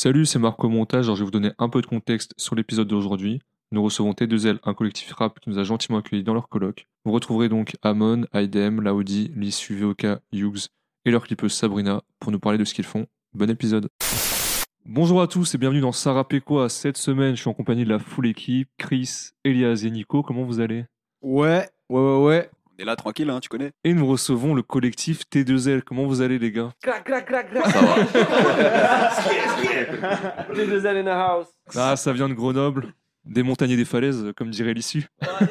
Salut, c'est Marco Montage. Alors, je vais vous donner un peu de contexte sur l'épisode d'aujourd'hui. Nous recevons T2L, un collectif rap qui nous a gentiment accueillis dans leur colloque. Vous retrouverez donc Amon, IDM, Laudi, Lissu, VOK, Hughes et leur clipeuse Sabrina pour nous parler de ce qu'ils font. Bon épisode. Bonjour à tous et bienvenue dans Sarah Quoi. Cette semaine, je suis en compagnie de la full équipe, Chris, Elias et Nico. Comment vous allez? Ouais, ouais, ouais, ouais. On est là tranquille, hein, tu connais. Et nous recevons le collectif T2L. Comment vous allez les gars? Clac, clac, clac, clac. Ça va. Les deux ailes in the house. Ah, ça vient de Grenoble. Des montagnes et des falaises, comme dirait l'issue. Ça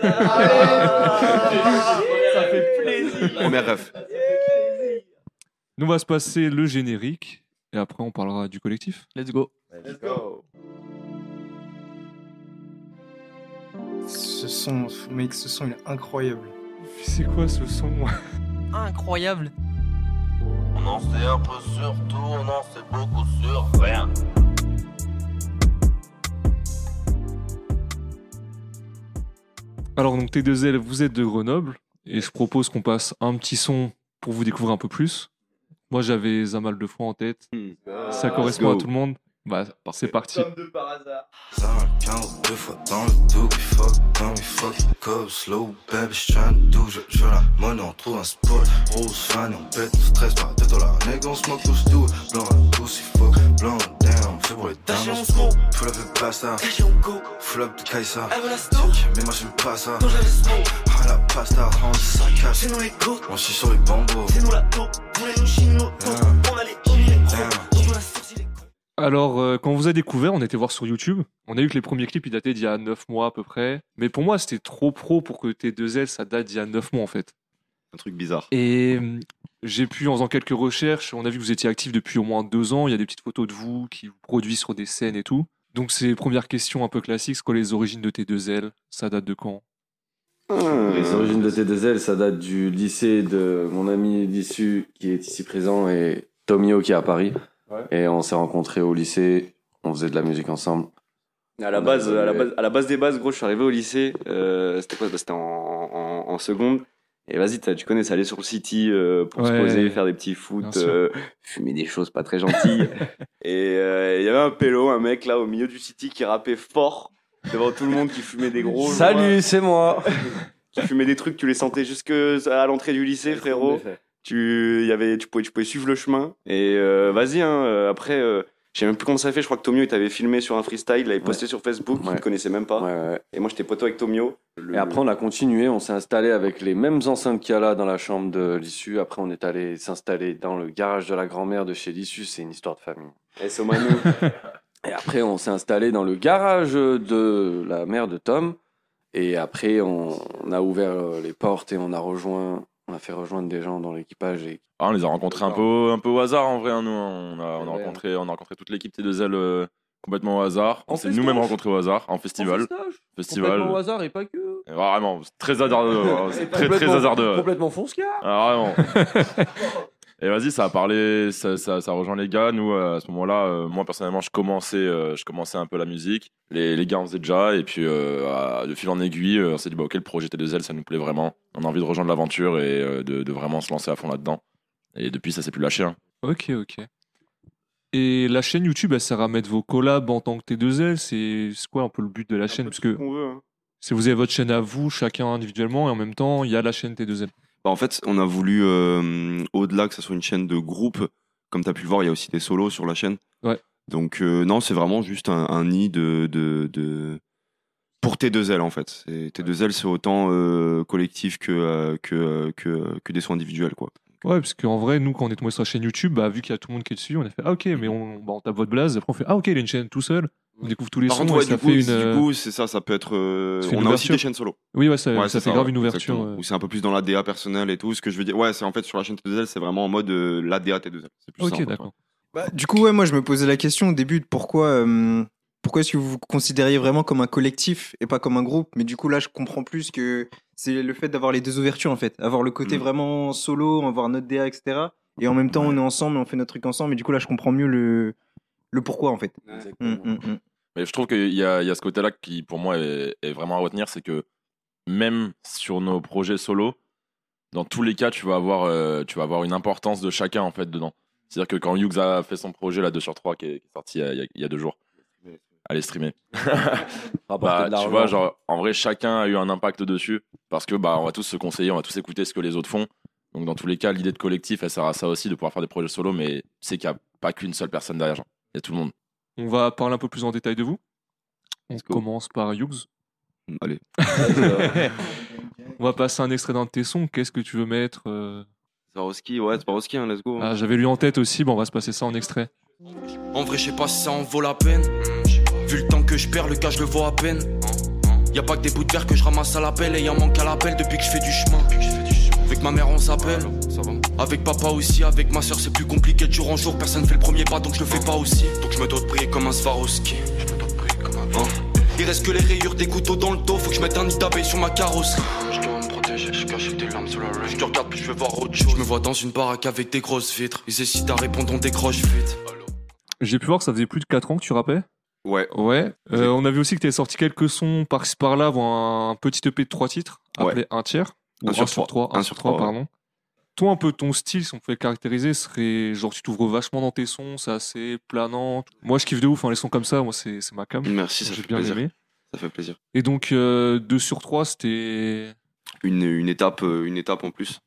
fait plaisir. Ref. Nous va se passer le générique et après on parlera du collectif. Let's go. Let's go. Ce son, mec, ce son il est incroyable. C'est quoi ce son Incroyable. On en sait un peu sur tout, on en sait beaucoup sur rien. Alors donc T2L, vous êtes de Grenoble et je propose qu'on passe un petit son pour vous découvrir un peu plus. Moi j'avais Zamal de fois en tête. Ça correspond à tout le monde. Bah c'est parti. Comme de par hasard. Ça m'a 15 deux fois dans le dos, fuck dans mes fucking cubs. Slow baby, do, je je veux la monnaie, on trouve un spot. Rose fan, on pète, on stress dollars. Nègre, on smoke tous tout. Blanc, fuck, blanc, damn, fait pour les dames, on smoke. Full up de pasta, full up de Kaisa. Mais moi j'aime pas ça. Ah la pasta, on ça cache. On chie sur les bambos. Damn. Alors euh, quand on vous a découvert, on était voir sur YouTube. On a vu que les premiers clips ils dataient d'il y a 9 mois à peu près. Mais pour moi c'était trop pro pour que T2L ça date d'il y a 9 mois en fait. Un truc bizarre. Et hum, j'ai pu, en faisant quelques recherches, on a vu que vous étiez actif depuis au moins deux ans. Il y a des petites photos de vous qui vous produisent sur des scènes et tout. Donc, c'est première question un peu classique. C'est quoi les origines de T2L Ça date de quand? Les origines de T2L, ça date du lycée de mon ami d'issue qui est ici présent et Tomio qui est à Paris. Et on s'est rencontrés au lycée, on faisait de la musique ensemble. À la On base, à la base, à la base des bases, gros, je suis arrivé au lycée. euh, c'était quoi? C'était en, en, en seconde. Et vas-y, tu connais, ça aller sur le city euh, pour se Ouais. poser, faire des petits foot, euh, fumer des choses pas très gentilles. et euh, il y avait un pélo, un mec là au milieu du city qui rappait fort devant tout le monde, qui fumait des gros. Salut, c'est moi Qui fumait des trucs, tu les sentais jusque à l'entrée du lycée, frérot. Tu y avait tu pouvais tu pouvais suivre le chemin et euh, vas-y hein, euh, après euh, je sais même plus comment ça fait je crois que Tomio il t'avait filmé sur un freestyle il l'avait posté sur Facebook il Ouais. te connaissait même pas Ouais, et moi j'étais poteau avec Tomio Le- Et après, on a continué, on s'est installé avec les mêmes enceintes qu'il y a là dans la chambre de l'issue. Après, on est allé s'installer dans le garage de la grand-mère de chez l'issue. C'est une histoire de famille. et Somanu Et après, on s'est installé dans le garage de la mère de Tom. Et après, on, on a ouvert euh, les portes et on a rejoint, on a fait rejoindre des gens dans l'équipage. Et... Ah, on les a rencontrés un peu, un peu au hasard en vrai. hein, nous, on a, on a Ouais. rencontré, on a rencontré toute l'équipe T2L euh, complètement au hasard. En On s'est nous-mêmes rencontrés au hasard en festival. Festival. Complètement au hasard et pas que. Et Vraiment, c'est très hasardeux. hein, c'est très très Complètement- hasardeux. Complètement fonce Ah, vraiment. Et vas-y, ça a parlé, ça, ça, ça rejoint les gars. Nous, euh, à ce moment-là, euh, moi personnellement, je commençais, euh, je commençais un peu la musique. Les, les gars en faisaient déjà, et puis euh, à- de fil en aiguille, on s'est dit, bah, ok, le projet T2L, ça nous plaît vraiment. On a envie de rejoindre l'aventure et euh, de, de vraiment se lancer à fond là-dedans. Et depuis, ça s'est plus lâché. hein. Ok, ok. Et la chaîne YouTube, elle sert à mettre vos collabs en tant que T2L. C'est quoi un peu le but de la chaîne? Parce que qu'on veut hein. si vous avez votre chaîne à vous, chacun individuellement, et en même temps, il y a la chaîne T2L. Bah, en fait, on a voulu, euh, au-delà que ça soit une chaîne de groupe, comme tu as pu le voir, il y a aussi des solos sur la chaîne. Ouais. Donc, euh, non, c'est vraiment juste un, un nid de, de, de- Pour T2L, en fait. C'est- T2L, c'est autant euh, collectif que, que, que, que des sons individuels, quoi. Ouais, parce qu'en vrai, nous, quand on est tombé sur la chaîne YouTube, bah, vu qu'il y a tout le monde qui est dessus, on a fait Ah, ok, mais on, bah, on tape votre blase. Après, on fait Ah, ok, il a une chaîne tout seul. On découvre tous les Par sons contre, et ouais, ça du, coup, fait une. du euh, coup, c'est ça, ça peut être. euh, Ça on a aussi des chaînes solo. Oui, ouais, ça, Ouais, ça fait grave ouais, une ouverture. euh. Où c'est un peu plus dans la DA personnelle et tout. Ce que je veux dire, ouais, c'est en fait sur la chaîne T2L, c'est vraiment en mode euh, la DA T2L. C'est plus ça, en Ok, d'accord. Bah, du coup, ouais, moi je me posais la question au début de pourquoi, euh, pourquoi est-ce que vous vous considériez vraiment comme un collectif et pas comme un groupe? Mais du coup, là, je comprends plus que c'est le fait d'avoir les deux ouvertures en fait. Avoir le côté Mm. vraiment solo, avoir notre DA, etc. Et en même temps, on est ensemble et on fait notre truc ensemble. Et du coup, là, je comprends mieux le, le pourquoi en fait. Mm, mm, mm. Mais je trouve qu'il y a, il y a ce côté-là qui, pour moi, est, est vraiment à retenir, c'est que même sur nos projets solo, dans tous les cas, tu vas avoir, euh, tu vas avoir une importance de chacun en fait dedans. C'est-à-dire que quand Hughes a fait son projet, la 2 sur 3, qui est, qui est sorti il y, a, il y a deux jours, allez streamer. Bah, tu vois, genre, en vrai, chacun a eu un impact dessus parce que bah, on va tous se conseiller, on va tous écouter ce que les autres font. Donc, dans tous les cas, l'idée de collectif, elle sert à ça aussi, de pouvoir faire des projets solo, mais c'est qu'il n'y a pas qu'une seule personne derrière. Il y a tout le monde. On va parler un peu plus en détail de vous. On Let's go. commence par Hughes. Allez. On va passer un extrait d'un de tes sons. Qu'est-ce que tu veux mettre euh Swarovski, ouais, Swarovski, hein, let's go. Ah, J'avais lu en tête aussi. Bon, on va se passer ça en extrait. En vrai, je sais pas si ça en vaut la peine. Vu le temps que je perds, le cas, je le vois à peine. Y a pas que des bouts de verre que je ramasse à l'appel et y en manque à l'appel depuis que je fais du chemin. Avec ma mère, on s'appelle. Avec papa aussi, avec ma soeur, c'est plus compliqué de jour en jour. Personne fait le premier pas, donc je le fais pas aussi. Donc je me dois de prier comme un Swarovski. Hein Il reste que les rayures des couteaux dans le dos, faut que je mette un nid d'abeille sur ma carrosserie. Je dois me protéger, je cache des larmes sous la rain. Je te regarde, puis je vais voir autre chose. Je me vois dans une baraque avec des grosses vitres. Ils hésitent à répondre, on décroche vite. J'ai pu voir que ça faisait plus de 4 ans que tu rappais. Ouais. Ouais. Euh, on a vu aussi que tu avais sorti quelques sons par-ci par-là avant un petit EP de 3 titres, appelé Un tiers. Ou Un 1 sur sur 3. trois. 1 Un sur sur 3, trois, ouais. pardon. Toi, un peu ton style, si on pouvait le caractériser, serait genre tu t'ouvres vachement dans tes sons, c'est assez planant. Moi, je kiffe de ouf, hein, les sons comme ça, moi, c'est c'est ma cam. Merci, ça J'ai fait bien plaisir. aimé. Ça fait plaisir. Et donc, 2 sur 3, c'était. Une, une étape, euh, une étape en plus.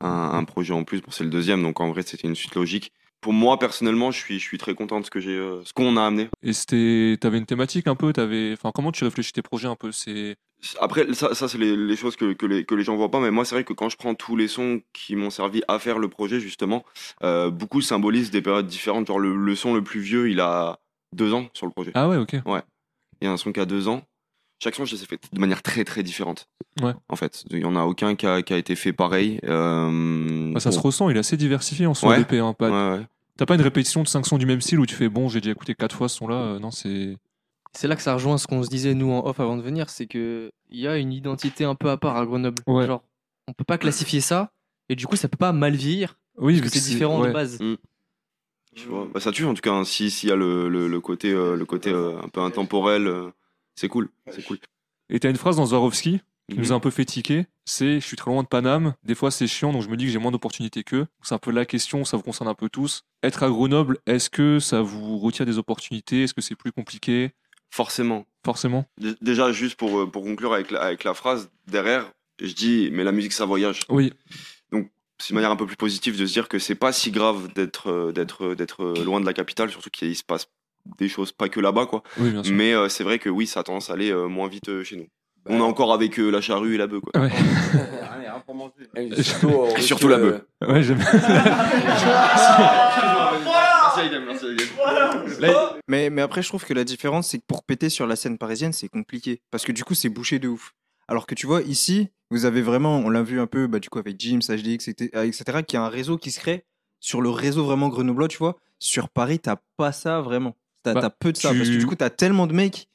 Un, un projet en plus. Bon, c'est le deuxième, donc en vrai, c'était une suite logique. Pour moi, personnellement, je suis, je suis très content de ce que j'ai, euh, ce qu'on a amené. Et c'était. T'avais une thématique un peu, t'avais. Enfin, comment tu réfléchis tes projets un peu? C'est. Après, ça, ça c'est les, les choses que, que, les, que les gens voient pas, mais moi, c'est vrai que quand je prends tous les sons qui m'ont servi à faire le projet, justement, euh, beaucoup symbolisent des périodes différentes. Genre, le, le son le plus vieux, il a deux ans sur le projet. Ah ouais, ok. Il y a un son qui a deux ans. Chaque son, je les ai fait de manière très, très différente. Ouais. En fait, il y en a aucun qui a, qui a été fait pareil. Euh, Bah, ça se ressent, il est assez diversifié en son Ouais. EP. Hein, pas- Ouais, ouais. T'as pas une répétition de 5 sons du même style où tu fais bon, j'ai déjà écouté 4 fois ce son-là. euh, non, c'est. C'est là que ça rejoint ce qu'on se disait nous en off avant de venir, c'est que il y a une identité un peu à part à Grenoble. Ouais. Genre, on peut pas classifier ça et du coup ça peut pas mal vieillir Oui, parce que c'est différent ouais. de base. Tu vois, bah, ça tue en tout cas. hein. Si s'il y a le, le, le côté, euh, le côté euh, un peu intemporel, euh, c'est cool. C'est cool. Et t'as une phrase dans Swarovski qui Mhm. nous a un peu fait tiquer c'est je suis très loin de Paname, des fois c'est chiant donc je me dis que j'ai moins d'opportunités qu'eux. C'est un peu la question, ça vous concerne un peu tous. Être à Grenoble, est-ce que ça vous retire des opportunités? Est-ce que c'est plus compliqué? Forcément. Forcément. Dé- Déjà, juste pour, euh, pour conclure avec la, avec la phrase derrière, je dis, mais la musique, ça voyage. Oui. C'est une manière un peu plus positive de se dire que c'est pas si grave d'être d'être euh, d'être euh, loin de la capitale, surtout qu'il se passe des choses pas que là-bas, quoi. Oui, bien sûr. Mais euh, c'est vrai que oui, ça a tendance à aller euh, moins vite euh, chez nous. On est encore avec euh, la charrue et la bœuf, quoi. Ouais. Et surtout, Et la bœuf. Ouais, j'aime. Mais, mais après, je trouve que la différence, c'est que pour péter sur la scène parisienne, c'est compliqué. Parce que du coup, c'est bouché de ouf. Alors que tu vois, ici, vous avez vraiment, on l'a vu un peu, bah, du coup, avec Jim, HDX, etc., qui a un réseau qui se crée sur le réseau vraiment grenoblois, tu vois. Sur Paris, t'as pas ça vraiment. T'as Bah, t'as peu de ça. tu- Parce que du coup, t'as tellement de mecs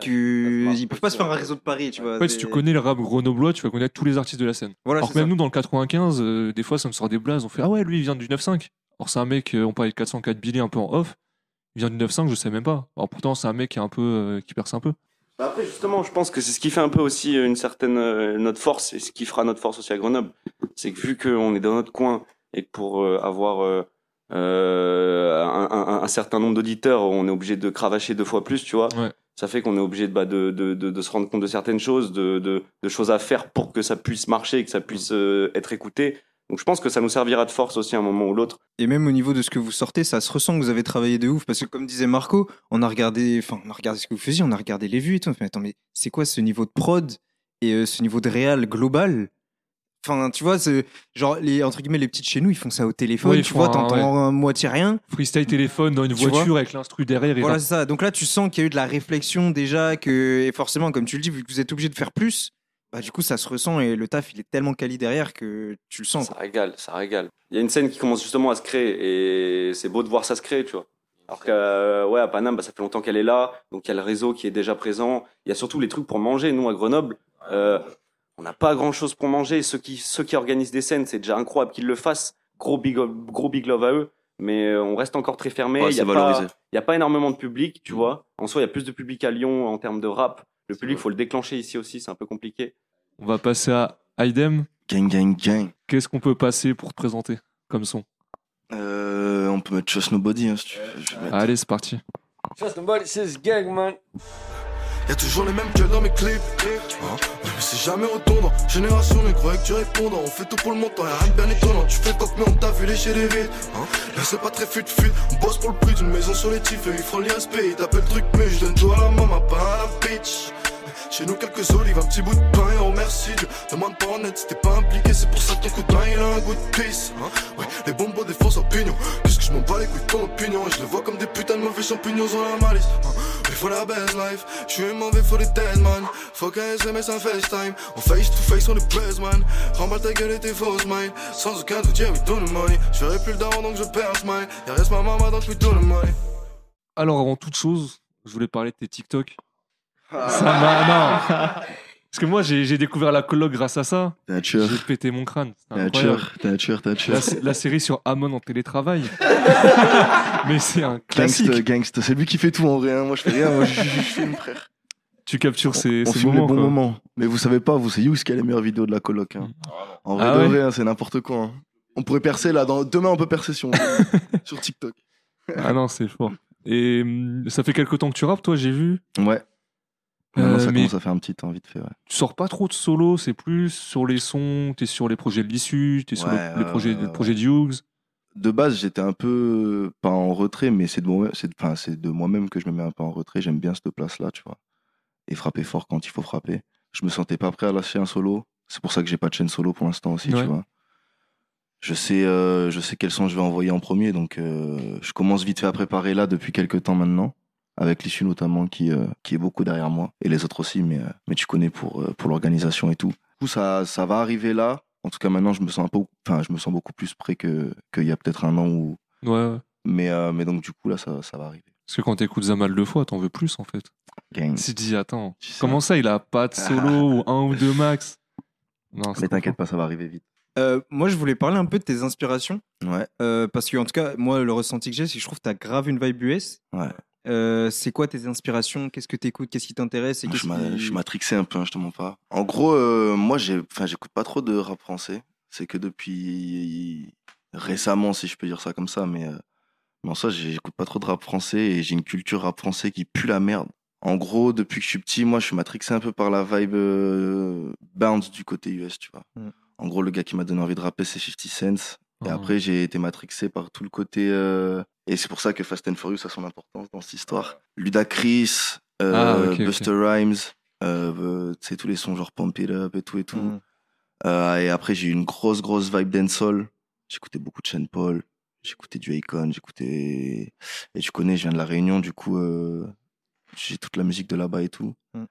se ils peuvent pas se faire un réseau de Paris, tu vois. En fait, si tu connais le rap grenoblois, tu vas connaître tous les artistes de la scène. Voilà, Alors que même ça. nous, dans le 95, euh, des fois, ça me sort des blazes. On fait Ah ouais, lui, il vient du 9.5. Alors, c'est un mec, euh, on parlait de 404 Billy un peu en off. Il vient du 9.5, je sais même pas. Alors, pourtant, c'est un mec qui est un peu. euh, qui perce un peu. Bah après, justement, je pense que c'est ce qui fait un peu aussi une certaine euh, notre force et ce qui fera notre force aussi à Grenoble. C'est que vu qu'on est dans notre coin et que pour euh, avoir euh, un, un- un certain nombre d'auditeurs, on est obligé de cravacher deux fois plus, tu vois. Ouais. Ça fait qu'on est obligé de, bah, de, de, de, de se rendre compte de certaines choses, de, de, de choses à faire pour que ça puisse marcher, que ça puisse euh, être écouté. Donc je pense que ça nous servira de force aussi à un moment ou l'autre. Et même au niveau de ce que vous sortez, ça se ressent que vous avez travaillé de ouf. Parce que comme disait Marco, on a regardé, enfin, on a regardé ce que vous faisiez, on a regardé les vues et tout. Mais attends, mais c'est quoi ce niveau de prod et euh, ce niveau de réal global Enfin, tu vois, c'est genre les entre guillemets les petites chez nous, ils font ça au téléphone. Ouais, tu vois, t'entends moitié rien. Freestyle téléphone dans une Tu voiture avec l'instru derrière. Et Voilà, c'est ça. Donc là, tu sens qu'il y a eu de la réflexion déjà, que et forcément, comme tu le dis, vu que vous êtes obligé de faire plus, bah du coup, ça se ressent et le taf, il est tellement quali derrière que tu le sens. Ça régale, ça régale. Il y a une scène qui commence justement à se créer et c'est beau de voir ça se créer, tu vois. Alors que euh, ouais, à Paname, bah, ça fait longtemps qu'elle est là, donc il y a le réseau qui est déjà présent. Il y a surtout les trucs pour manger. Nous à Grenoble, euh, on n'a pas grand chose pour manger. Ceux qui ceux qui organisent des scènes, c'est déjà incroyable qu'ils le fassent. Gros big gros big love à eux. Mais euh, on reste encore très fermé. Ouais, il y a pas il énormément de public, tu vois. En soi, il y a plus de public à Lyon en termes de rap. Le public, faut le déclencher ici aussi, c'est un peu compliqué. On va passer à Idem. Gang, gang, gang. Qu'est-ce qu'on peut passer pour te présenter comme son? Euh, on peut mettre Trust Nobody, hein, si tu veux. Je vais mettre- Allez, c'est parti. Trust nobody, c'est gang, man. Y'a toujours les mêmes que dans mes clips. Hein mais c'est jamais retournant. Génération négro avec du répondant. On fait tout pour le montant, y'a rien de bien étonnant. Tu fais coq, mais on t'a vu lécher les vides. Hein c'est pas très fut-fut. On bosse pour le prix d'une maison sur les tifs. Et ils feront l'ISP. Ils t'appellent truc, mais je donne tout à la maman, pas à la bitch. Chez nous, quelques olives, un petit bout de pain et remercie Dieu. Demande pas en t'es pas impliqué, c'est pour ça que ton coup de main il a un goût de pisse. Hein ouais, les bonbons des fausses opinions. Puisque je m'en bats les couilles de ton opinion? Et je les vois comme des putains de mauvais champignons dans la malice. Hein il faut la best life, je suis mauvais, faut les dead man. Faut qu'un SMS, un FaceTime. On face to face, on est best man. Remballe ta gueule et tes fausses mind. Sans aucun doute, yeah, we do the money. Je ferai plus le daron donc je perds smile. Y'a reste ma maman donc we do the money. Alors, avant toute chose, je voulais parler de tes TikTok. Ça m'a. Non Parce que moi, j'ai découvert la coloc grâce à ça. T'es un tueur. J'ai pété mon crâne. Tueur, t'es un La, série sur Amon en télétravail. Mais c'est un Gangsta, classique. gangsta. C'est lui qui fait tout en vrai. hein. Moi, je fais rien. Moi, je, je, je filme, frère. Tu captures ces, on ces filme moments. les bons quoi. moments. Mais vous savez pas, vous, c'est Yous qui a les meilleures vidéos de la coloc. hein. En vrai, Ah de ouais vrai, hein, c'est n'importe quoi. hein. On pourrait percer là. Dans... Demain, on peut percer si on veut. sur TikTok. Ah non, c'est fort. Et hum, ça fait quelques temps que tu rappes, toi, j'ai vu. Ouais. Euh, ça mais commence à faire un petit temps, vite fait. Ouais. tu sors pas trop de solo, c'est plus sur les sons, t'es sur les projets de l'issue, t'es sur le- les projets, le projet de Hughes. De base, j'étais un peu pas en retrait, mais c'est de moi, c'est enfin, c'est de moi-même que je me mets un peu en retrait. J'aime bien cette place-là, tu vois, et frapper fort quand il faut frapper. Je me sentais pas prêt à lâcher un solo. C'est pour ça que j'ai pas de chaîne solo pour l'instant aussi, Ouais. tu vois. Je sais, euh, je sais quel son je vais envoyer en premier, donc euh, je commence vite fait à préparer là depuis quelques temps maintenant, avec l'issue notamment qui, euh, qui est beaucoup derrière moi et les autres aussi, mais, euh, mais tu connais pour, euh, pour l'organisation et tout. Du coup, ça, ça va arriver là. En tout cas, maintenant, je me sens un peu, enfin, je me sens beaucoup plus prêt que qu'il y a peut-être un an ou, Ouais, ouais. mais, euh, mais donc, du coup, là, ça, ça va arriver. Parce que quand t'écoutes Zamal deux fois, t'en veux plus en fait. Gang. Si tu dis, attends, Tu sais. comment ça, il a pas de solo ou un ou deux max? Non, c'est Mais t'inquiète pas, ça va arriver vite. Euh, moi, je voulais parler un peu de tes inspirations. Ouais. euh, parce que, en tout cas, moi, le ressenti que j'ai, c'est que je trouve que tu as grave une vibe US. Ouais. Euh, c'est quoi tes inspirations? Qu'est-ce que tu écoutes Qu'est-ce qui t'intéresse? Et qu'est-ce je, suis matrixé un peu, hein, je te mens pas. En gros, euh, moi, j'écoute pas trop de rap français. C'est que depuis récemment, si je peux dire ça comme ça, mais, euh, mais en soi, j'écoute pas trop de rap français et j'ai une culture rap français qui pue la merde. En gros, depuis que je suis petit, moi, je suis matrixé un peu par la vibe euh, bounce du côté US, tu vois. Mm. En gros, le gars qui m'a donné envie de rapper, c'est 50 Cent. Et Ah. après, j'ai été matrixé par tout le côté. euh, Et c'est pour ça que Fast and Furious a son importance dans cette histoire. Ludacris, euh, Ah, ok, ok. Buster Rhymes, euh, euh, tu sais, tous les sons genre Pump It Up et tout et tout. Mm. Euh, et après, j'ai eu une grosse, grosse vibe dancehall. J'écoutais beaucoup de Sean Paul, j'écoutais du Akon, j'écoutais. Et tu connais, je viens de La Réunion, du coup, euh, j'ai toute la musique de là-bas et tout. Mm.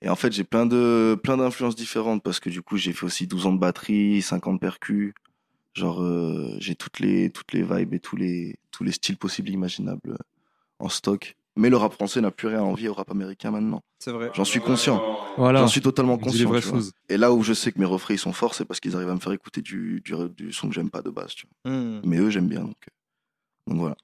Et en fait, j'ai plein de plein d'influences différentes parce que du coup, j'ai fait aussi 12 ans de batterie, 50 percus. Genre, euh, j'ai toutes les toutes les vibes et tous les tous les styles possibles et imaginables euh, en stock. Mais le rap français n'a plus rien à envier au rap américain maintenant. C'est vrai. J'en suis conscient. Voilà. J'en suis totalement conscient. vraies choses. Et là où je sais que mes refrains ils sont forts, c'est parce qu'ils arrivent à me faire écouter du, du, du son que j'aime pas de base. Tu vois. Mm. Mais eux, j'aime bien. Donc, euh, donc voilà.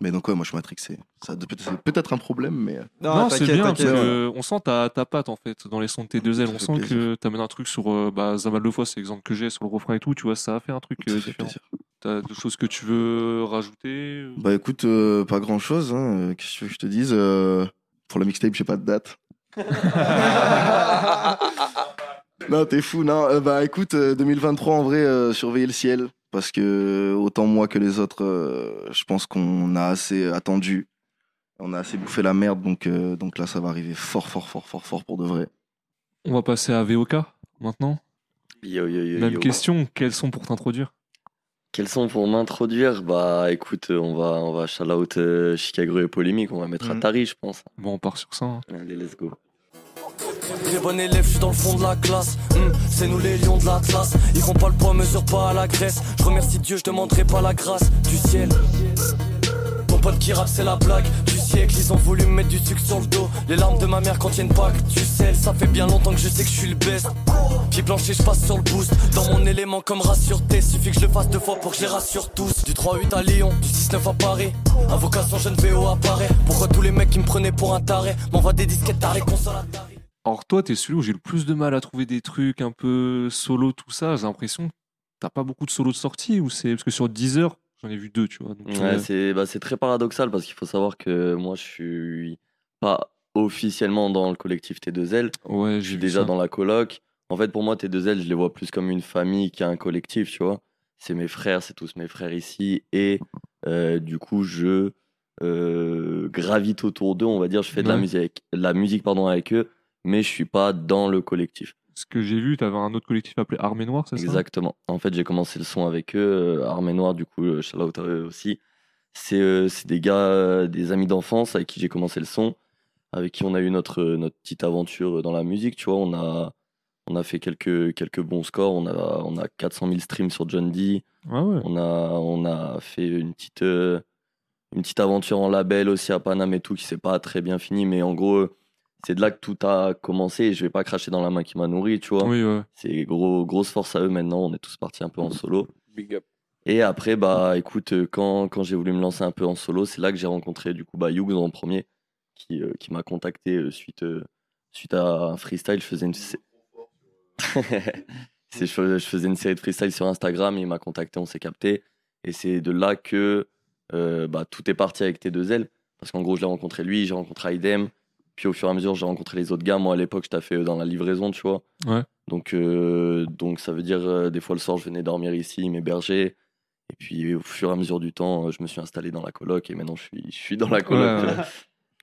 Mais donc, ouais, moi je suis matrixé. Ça, de- peut-être- c'est peut-être un problème, mais. euh, Non, c'est bien parce que on sent ta, ta patte en fait dans les sons de tes deux ailes. On sent que plaisir. t'amènes un truc sur euh, bah, Zamal deux fois, c'est l'exemple que j'ai sur le refrain et tout. Tu vois, ça a fait un truc euh, fait différent. plaisir. T'as des choses que tu veux rajouter Bah écoute, euh, pas grand chose. Hein. euh, Qu'est-ce que tu veux que je te dise euh, Pour la mixtape, j'ai pas de date. non, t'es fou. Non, euh, bah écoute, euh, 2023 en vrai, euh, surveiller le ciel. Parce que euh, autant moi que les autres, euh, je pense qu'on a assez attendu. On a assez bouffé la merde. Donc, euh, donc là, ça va arriver fort, fort, fort, fort, fort pour de vrai. On va passer à VOK maintenant. Yo, yo, yo, Même yo. question, quels sont pour t'introduire? Quels sont pour m'introduire? Bah écoute, euh, on va, on va shout out euh, Chicago et Polémique, on va mettre Mhm. Atari, je pense. Bon, on part sur ça. hein. Allez, let's go. Très bon élève, je suis dans le fond de la classe. Hmm, c'est nous les lions de l'Atlas. Ils font pas le poids, mesure pas à la graisse. Je remercie Dieu, je demanderai pas la grâce du ciel. Ton pote qui rappe, c'est la blague du siècle. Ils ont voulu me mettre du sucre sur le dos. Les larmes de ma mère contiennent pas que du sel. Ça fait bien longtemps que je sais que je suis le best. Pied blanchi, je passe sur le boost. Dans mon élément comme rassure T. Suffit que je le fasse deux fois pour que je les rassure tous. Du 3-8 à Lyon, du 6-9 à Paris. Invocation jeune VO apparaît. Pourquoi tous les mecs qui me prenaient pour un taré m'envoient des disquettes tard les Alors toi, t'es celui où j'ai le plus de mal à trouver des trucs un peu solo, tout ça. J'ai l'impression que t'as pas beaucoup de solos de sortie ou c'est parce que sur Deezer, J'en ai vu deux, tu vois. donc, Ouais, euh, c'est bah, c'est très paradoxal parce qu'il faut savoir que moi, je suis pas officiellement dans le collectif T2L. Ouais, je suis déjà ça. dans la coloc. En fait, pour moi, T2L, je les vois plus comme une famille qu'un collectif, tu vois. C'est mes frères, c'est tous mes frères ici. Et euh, du coup, je euh, gravite autour d'eux, on va dire. Je fais de la musique, la musique pardon, avec eux, mais je suis pas dans le collectif. Ce que j'ai vu, t'avais un autre collectif appelé Armée Noire, c'est ça? Exactement. En fait, j'ai commencé le son avec eux, euh, Armée Noire, du coup, euh, shout aussi. C'est euh, c'est des gars, des amis d'enfance avec qui j'ai commencé le son, avec qui on a eu notre, notre petite aventure dans la musique, tu vois. On a, on a fait quelques, quelques bons scores. On a, on a 400 000 streams sur John D. Ah ouais. On a, on a fait une petite, euh, une petite aventure en label aussi à Paname et tout, qui s'est pas très bien fini, mais en gros, c'est de là que tout a commencé. Et je vais pas cracher dans la main qui m'a nourri, tu vois. Oui, ouais. C'est gros, grosse force à eux maintenant. On est tous partis un peu en solo. Big up. Et après, bah, écoute, euh, quand, quand j'ai voulu me lancer un peu en solo, c'est là que j'ai rencontré du coup bah, Hughes en premier, qui, euh, qui m'a contacté euh, suite, euh, suite à un freestyle. Je faisais une, sé- C'est- je, faisais- je faisais une série de freestyle sur Instagram, il m'a contacté, on s'est capté. Et c'est de là que bah, tout est parti avec T2L. Parce qu'en gros, je l'ai rencontré lui, j'ai rencontré Aidem. Puis au fur et à mesure, j'ai rencontré les autres gars. Moi, à l'époque, je taffais euh, dans la livraison, tu vois. Ouais. Donc, euh, donc ça veut dire, euh, des fois le soir, je venais dormir ici, m'héberger. Et puis au fur et à mesure du temps, euh, je me suis installé dans la coloc et maintenant je suis, je suis dans la coloc. Ouais, tu ouais. vois.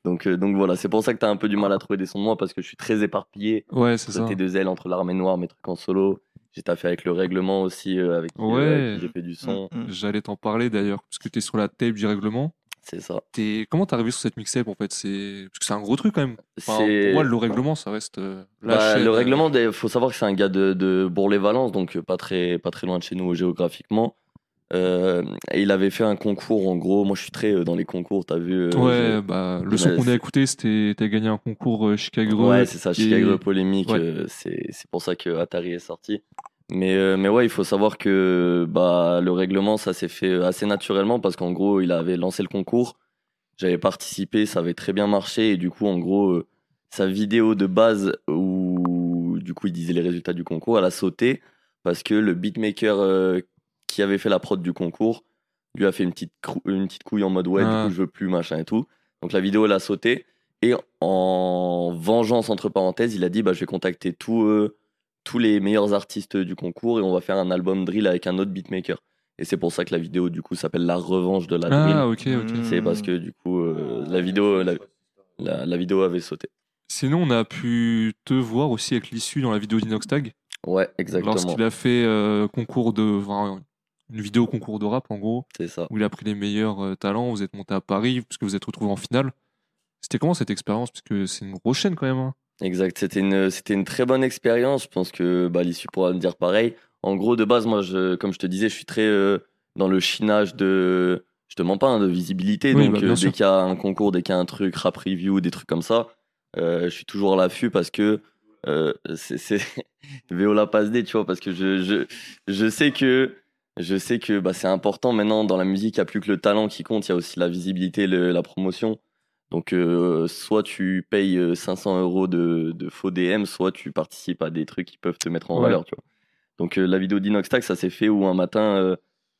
Donc, euh, donc voilà, c'est pour ça que tu as un peu du mal à trouver des sons de moi parce que je suis très éparpillé. Ouais, c'est ça. T2L, entre l'armée noire, mes trucs en solo. J'ai taffé avec le règlement aussi, euh, avec qui, euh, Ouais. qui j'ai fait du son. J'allais t'en parler d'ailleurs, parce que t'es sur la tape du règlement. C'est ça. T'es... Comment t'es arrivé sur cette mixtape en fait? C'est... Parce que c'est un gros truc quand même. Enfin, C'est- Pour moi, le règlement, ça reste euh, la Bah, chaîne, le euh, règlement, il faut savoir que c'est un gars de, de Bourg-les-Valence, donc euh, pas très, pas très loin de chez nous géographiquement. Euh, et il avait fait un concours, en gros. Moi, je suis très euh, dans les concours, t'as vu. Ouais, je- bah, le son qu'on a écouté, c'était t'as gagné un concours Chicago. Ouais, c'est ça, Chicago polémique. Ouais. c'est c'est pour ça que Atari est sorti. Mais, euh, mais ouais, il faut savoir que bah, le règlement, ça s'est fait euh, assez naturellement parce qu'en gros, il avait lancé le concours. J'avais participé, ça avait très bien marché. Et du coup, en gros, euh, sa vidéo de base où du coup il disait les résultats du concours, elle a sauté parce que le beatmaker euh, qui avait fait la prod du concours lui a fait une petite, une petite couille en mode ouais, Ah. du coup je veux plus, machin et tout. Donc la vidéo elle a sauté. Et en vengeance, entre parenthèses, il a dit bah, je vais contacter tous, euh, tous les meilleurs artistes du concours et on va faire un album drill avec un autre beatmaker. Et c'est pour ça que la vidéo du coup s'appelle La revanche de la drill. Ah, ok, ok. C'est parce que du coup euh, la, vidéo, la, la- la vidéo avait sauté. Sinon, on a pu te voir aussi avec l'issue dans la vidéo d'Inoxtag. Ouais, exactement. Lorsqu'il a fait euh, concours de. enfin, une vidéo concours de rap en gros. C'est ça. Où il a pris les meilleurs euh, talents. Vous êtes monté à Paris, puisque vous êtes retrouvés en finale. C'était comment cette expérience? Puisque c'est une grosse chaîne quand même. hein. Exact, c'était une, c'était une très bonne expérience. Je pense que bah, l'issue pourra me dire pareil. En gros, de base, moi, je, comme je te disais, je suis très euh, dans le chinage de. Je te mens pas, hein, de visibilité. Oui, donc, bah, euh, dès qu'il y a un concours, dès qu'il y a un truc, rap review, des trucs comme ça, euh, je suis toujours à l'affût parce que euh, c'est. c'est- Véola passe D, tu vois, parce que je, je, je sais que. Je sais que bah, c'est important maintenant dans la musique, il n'y a plus que le talent qui compte, il y a aussi la visibilité, le- la promotion. Donc, euh, soit tu payes euh, 500 euros de, de faux DM, soit tu participes à des trucs qui peuvent te mettre en Ouais. valeur, tu vois. Donc, euh, la vidéo d'Inoxtag, ça s'est fait où un matin, euh,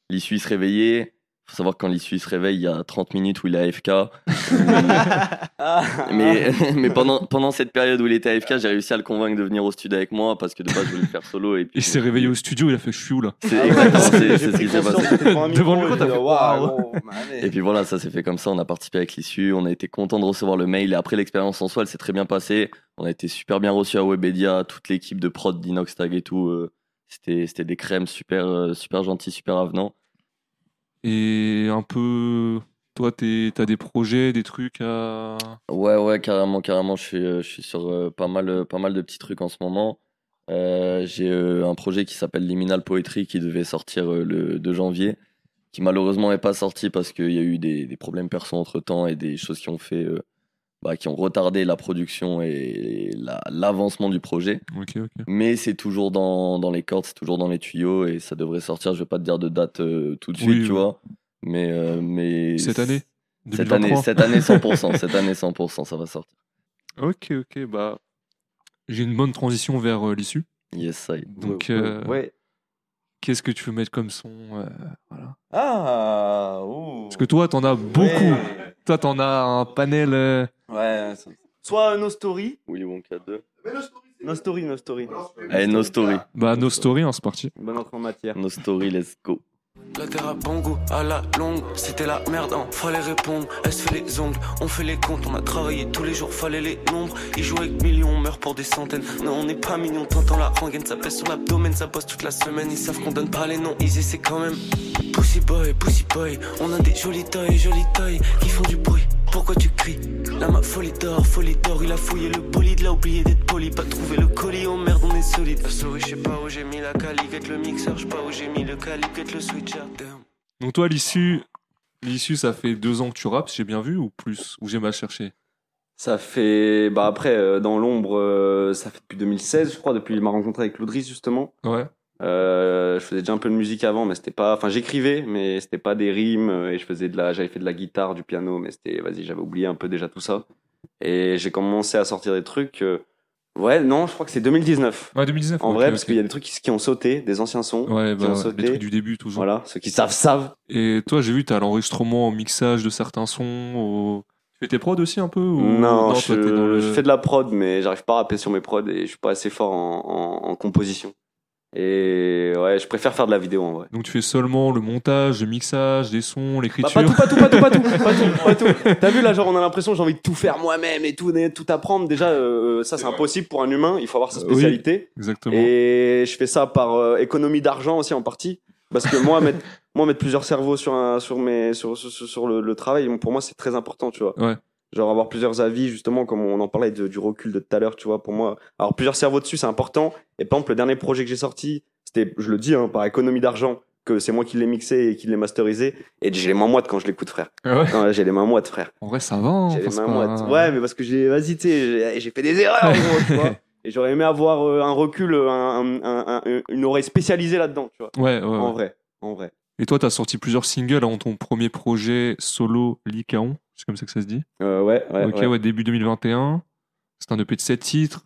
l'issue se réveillait. Faut savoir que quand l'issue se réveille, il y a 30 minutes où il est AFK. mais mais pendant, pendant cette période où il était AFK, j'ai réussi à le convaincre de venir au studio avec moi parce que de base, je voulais le faire solo. Et puis, Il s'est réveillé au studio, il a fait Je suis où là c'est exactement c'est, c'est ce qui s'est passé. Devant le fait Waouh. Et puis voilà, ça s'est fait comme ça. On a participé avec l'issue. On a été content de recevoir le mail. Et après, l'expérience en soi, elle s'est très bien passée. On a été super bien reçus à Webedia. Toute l'équipe de prod d'Inoxtag et tout. euh, c'était, c'était des crèmes super, euh, super gentils, super avenants. Et un peu. Toi, t'as des projets, des trucs à. Ouais, ouais, carrément, carrément. Je suis, euh, je suis sur euh, pas, mal, euh, pas mal de petits trucs en ce moment. J'ai un projet qui s'appelle Liminal Poetry qui devait sortir le 2 janvier, qui malheureusement n'est pas sorti parce qu'il y a eu des, des problèmes perso entre temps et des choses qui ont fait, bah, qui ont retardé la production et la- l'avancement du projet. Mais c'est toujours dans, dans les cordes, c'est toujours dans les tuyaux et ça devrait sortir. Je vais pas te dire de date euh, tout de suite, Oui, tu oui. vois. Mais, euh, mais Cette année? Cette année, 2023. cette année 100%, cette année 100%, ça va sortir. Ok, ok, bah. J'ai une bonne transition vers euh, l'issue. Yes, I. Donc, Ouais, euh, ouais. qu'est-ce que tu veux mettre comme son euh, voilà. Ah, oh. Parce que toi, t'en as beaucoup. Ouais. Toi, t'en as un panel. Euh, Ouais. ça- Soit No Story. Willy Wonka 2. No Story, No Story. Allez, No Story. Bah, No Story, hein, c'est parti. Bonne entrée en matière. No Story, let's go. La terre a bon à la longue, c'était la merde, hein, fallait répondre. Elle se fait les ongles, on fait les comptes, on a travaillé tous les jours, fallait les nombres. Ils jouent avec millions, on meurt pour des centaines. Non, on n'est pas mignon, t'entends la rengaine, ça pèse sur l'abdomen, ça bosse toute la semaine. Ils savent qu'on donne pas les noms, ils essaient quand même. Pussy boy, pussy boy, on a des jolies tailles, jolies tailles, qui font du bruit. Pourquoi tu cries? Là ma folie d'or, folie d'or, il a fouillé le bolide, l'a oublié d'être poli, pas trouvé le colis, oh merde on est solide. La souris, je sais pas où j'ai mis la cali, get le mixeur, je sais pas où j'ai mis le cali, get le switcher, damn. Donc, toi, l'issue, l'issue, ça fait deux ans que tu rappes, j'ai bien vu, ou plus Ou j'ai mal cherché? Ça fait. Bah après, euh, dans l'ombre, euh, ça fait depuis 2016, je crois, depuis ma rencontre avec Loudris, justement. Ouais. Euh, je faisais déjà un peu de musique avant, mais c'était pas. Enfin, j'écrivais, mais c'était pas des rimes, et je faisais de la. J'avais fait de la guitare, du piano, mais c'était. Vas-y, j'avais oublié un peu déjà tout ça. Et j'ai commencé à sortir des trucs. Ouais, non, je crois que c'est 2019. Ouais, 2019. En ok, vrai, parce qu'il y a des trucs qui, qui ont sauté, des anciens sons Ouais, qui bah, ont sauté. les trucs du début, toujours. Voilà, ceux qui savent, savent. Et toi, j'ai vu, t'as l'enregistrement au mixage de certains sons. Au... Tu fais tes prods aussi un peu ou... Non, je, le- fais de la prod, mais j'arrive pas à rapper sur mes prods et je suis pas assez fort en, en- en composition. Et ouais, je préfère faire de la vidéo en vrai. Donc tu fais seulement le montage, le mixage, des sons, Bah, l'écriture. pas tout, pas tout, pas tout, pas tout, pas tout, pas tout. T'as vu là, genre on a l'impression que j'ai envie de tout faire moi-même et tout, tout apprendre. Déjà, euh, ça c'est impossible pour un humain. Il faut avoir sa Euh, oui, spécialité. exactement. Et je fais ça par euh, économie d'argent aussi en partie, parce que moi mettre, moi mettre plusieurs cerveaux sur un, sur mes, sur, sur, sur- sur le, le travail, pour moi c'est très important, tu vois. Ouais. Genre avoir plusieurs avis, justement, comme on en parlait de- du recul de tout à l'heure, tu vois, pour moi. Alors plusieurs cerveaux dessus, c'est important. Et par exemple, le dernier projet que j'ai sorti, c'était, je le dis, hein, par économie d'argent, que c'est moi qui l'ai mixé et qui l'ai masterisé. Et j'ai les mains moites quand je l'écoute, frère. Ah ouais Non, j'ai les mains moites, frère. En vrai, ça va. hein, J'ai les mains pas- moites. Ouais, mais parce que j'ai, vas-y, tu j'ai- j'ai fait des erreurs, gros, tu vois. Et j'aurais aimé avoir euh, un recul, euh, un, un- un- une oreille spécialisée là-dedans, tu vois. Ouais, ouais, En ouais. vrai, en vrai. Et toi, t'as sorti plusieurs singles avant ton premier projet solo Licaon. C'est comme ça que ça se dit Euh, ouais, ouais. Ok, ouais. ouais, début 2021. C'est un EP de 7 titres.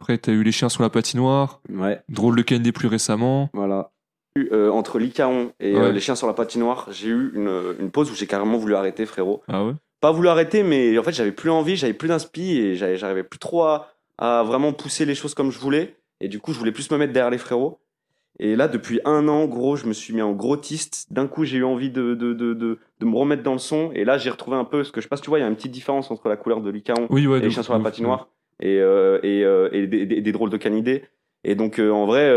Après, t'as eu Les Chiens sur la patinoire. Ouais. Drôle de Kennedy plus récemment. Voilà. Euh, entre Licaon et euh, Ouais. les chiens sur la patinoire, j'ai eu une, une pause où j'ai carrément voulu arrêter, frérot. Ah ouais? Pas voulu arrêter, mais en fait, j'avais plus envie, j'avais plus d'inspi et j'arrivais plus trop à, à vraiment pousser les choses comme je voulais. Et du coup, je voulais plus me mettre derrière les frérots. Et là, depuis un an, gros, je me suis mis en gros tiste. D'un coup, j'ai eu envie de, de, de, de, de me remettre dans le son. Et là, j'ai retrouvé un peu, ce que je sais pas si tu vois, il y a une petite différence entre la couleur de Oui, ouais, et les chiens sur la patinoire et, euh, et, euh, et des, des- des drôles de canidés. Et donc, euh, en vrai,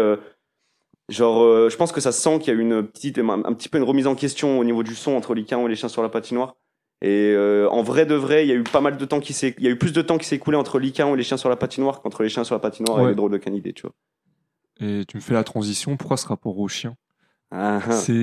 genre, je pense que ça se sent qu'il y a une petite, un, petit peu une remise en question au niveau du son entre Licaon et les chiens sur la patinoire. Et euh, en vrai de vrai, il y a eu pas mal de temps qui s'est, il y a eu plus de temps qui s'est écoulé entre Licaon et les chiens sur la patinoire qu'entre les chiens sur la patinoire et les drôles de canidés, tu vois. Et tu me fais la transition. Pourquoi ce rapport au chien? Ah, ah. C'est.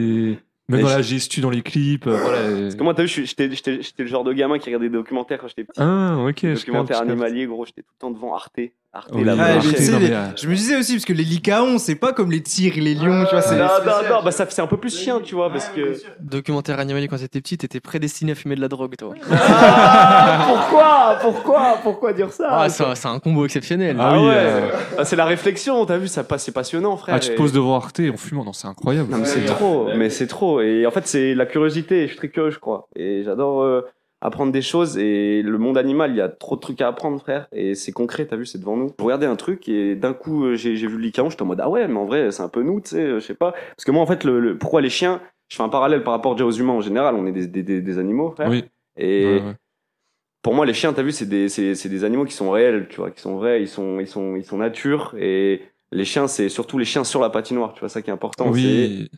Même Mais dans je- la gestu, dans les clips. euh, voilà. Parce que moi, t'as vu, j'étais, le genre de gamin qui regardait des documentaires quand j'étais petit. Ah, ok. je documentaires animaliers, gros, j'étais tout le temps devant Arte. Arte, Oui, la Ah, Ah, vraie mais Arte, tu sais, chaîne. non, les- mais, euh, Je me disais aussi, parce que les licaons, c'est pas comme les tigres, les lions, tu vois. c'est- Non, non, non, bah, ça, c'est un peu plus chien, tu vois, parce que. Documentaire animalier quand t'étais petit, t'étais prédestiné à fumer de la drogue, toi. Ah, pourquoi Pourquoi Pourquoi dire ça? Ah, c'est c'est un combo exceptionnel. Ah Ah oui, ouais, euh, Ah, c'est la réflexion, t'as vu, ça passe, c'est passionnant, frère. Ah, tu te et- poses devant Arte en fumant. Non, c'est incroyable. Non, mais c'est trop, mais c'est trop. Et en fait, c'est la curiosité. Je suis très curieux, je crois. Et j'adore euh, apprendre des choses. Et le monde animal, il y a trop de trucs à apprendre, frère. Et c'est concret, t'as vu, c'est devant nous. Je regardais un truc et d'un coup, euh, j'ai vu le licaon. J'étais en mode, ah ouais, mais en vrai, c'est un peu nous, tu sais, euh, je sais pas. Parce que moi, en fait, le, le- pourquoi les chiens Je fais un parallèle par rapport déjà aux humains en général. On est des, des, des, des animaux, frère. Oui. Et Ouais, ouais. pour moi, les chiens, t'as vu, c'est des, c'est, c'est des animaux qui sont réels, tu vois, qui sont vrais, ils sont, ils sont, ils sont nature. Et les chiens, c'est surtout les chiens sur la patinoire, tu vois, ça qui est important. Oui.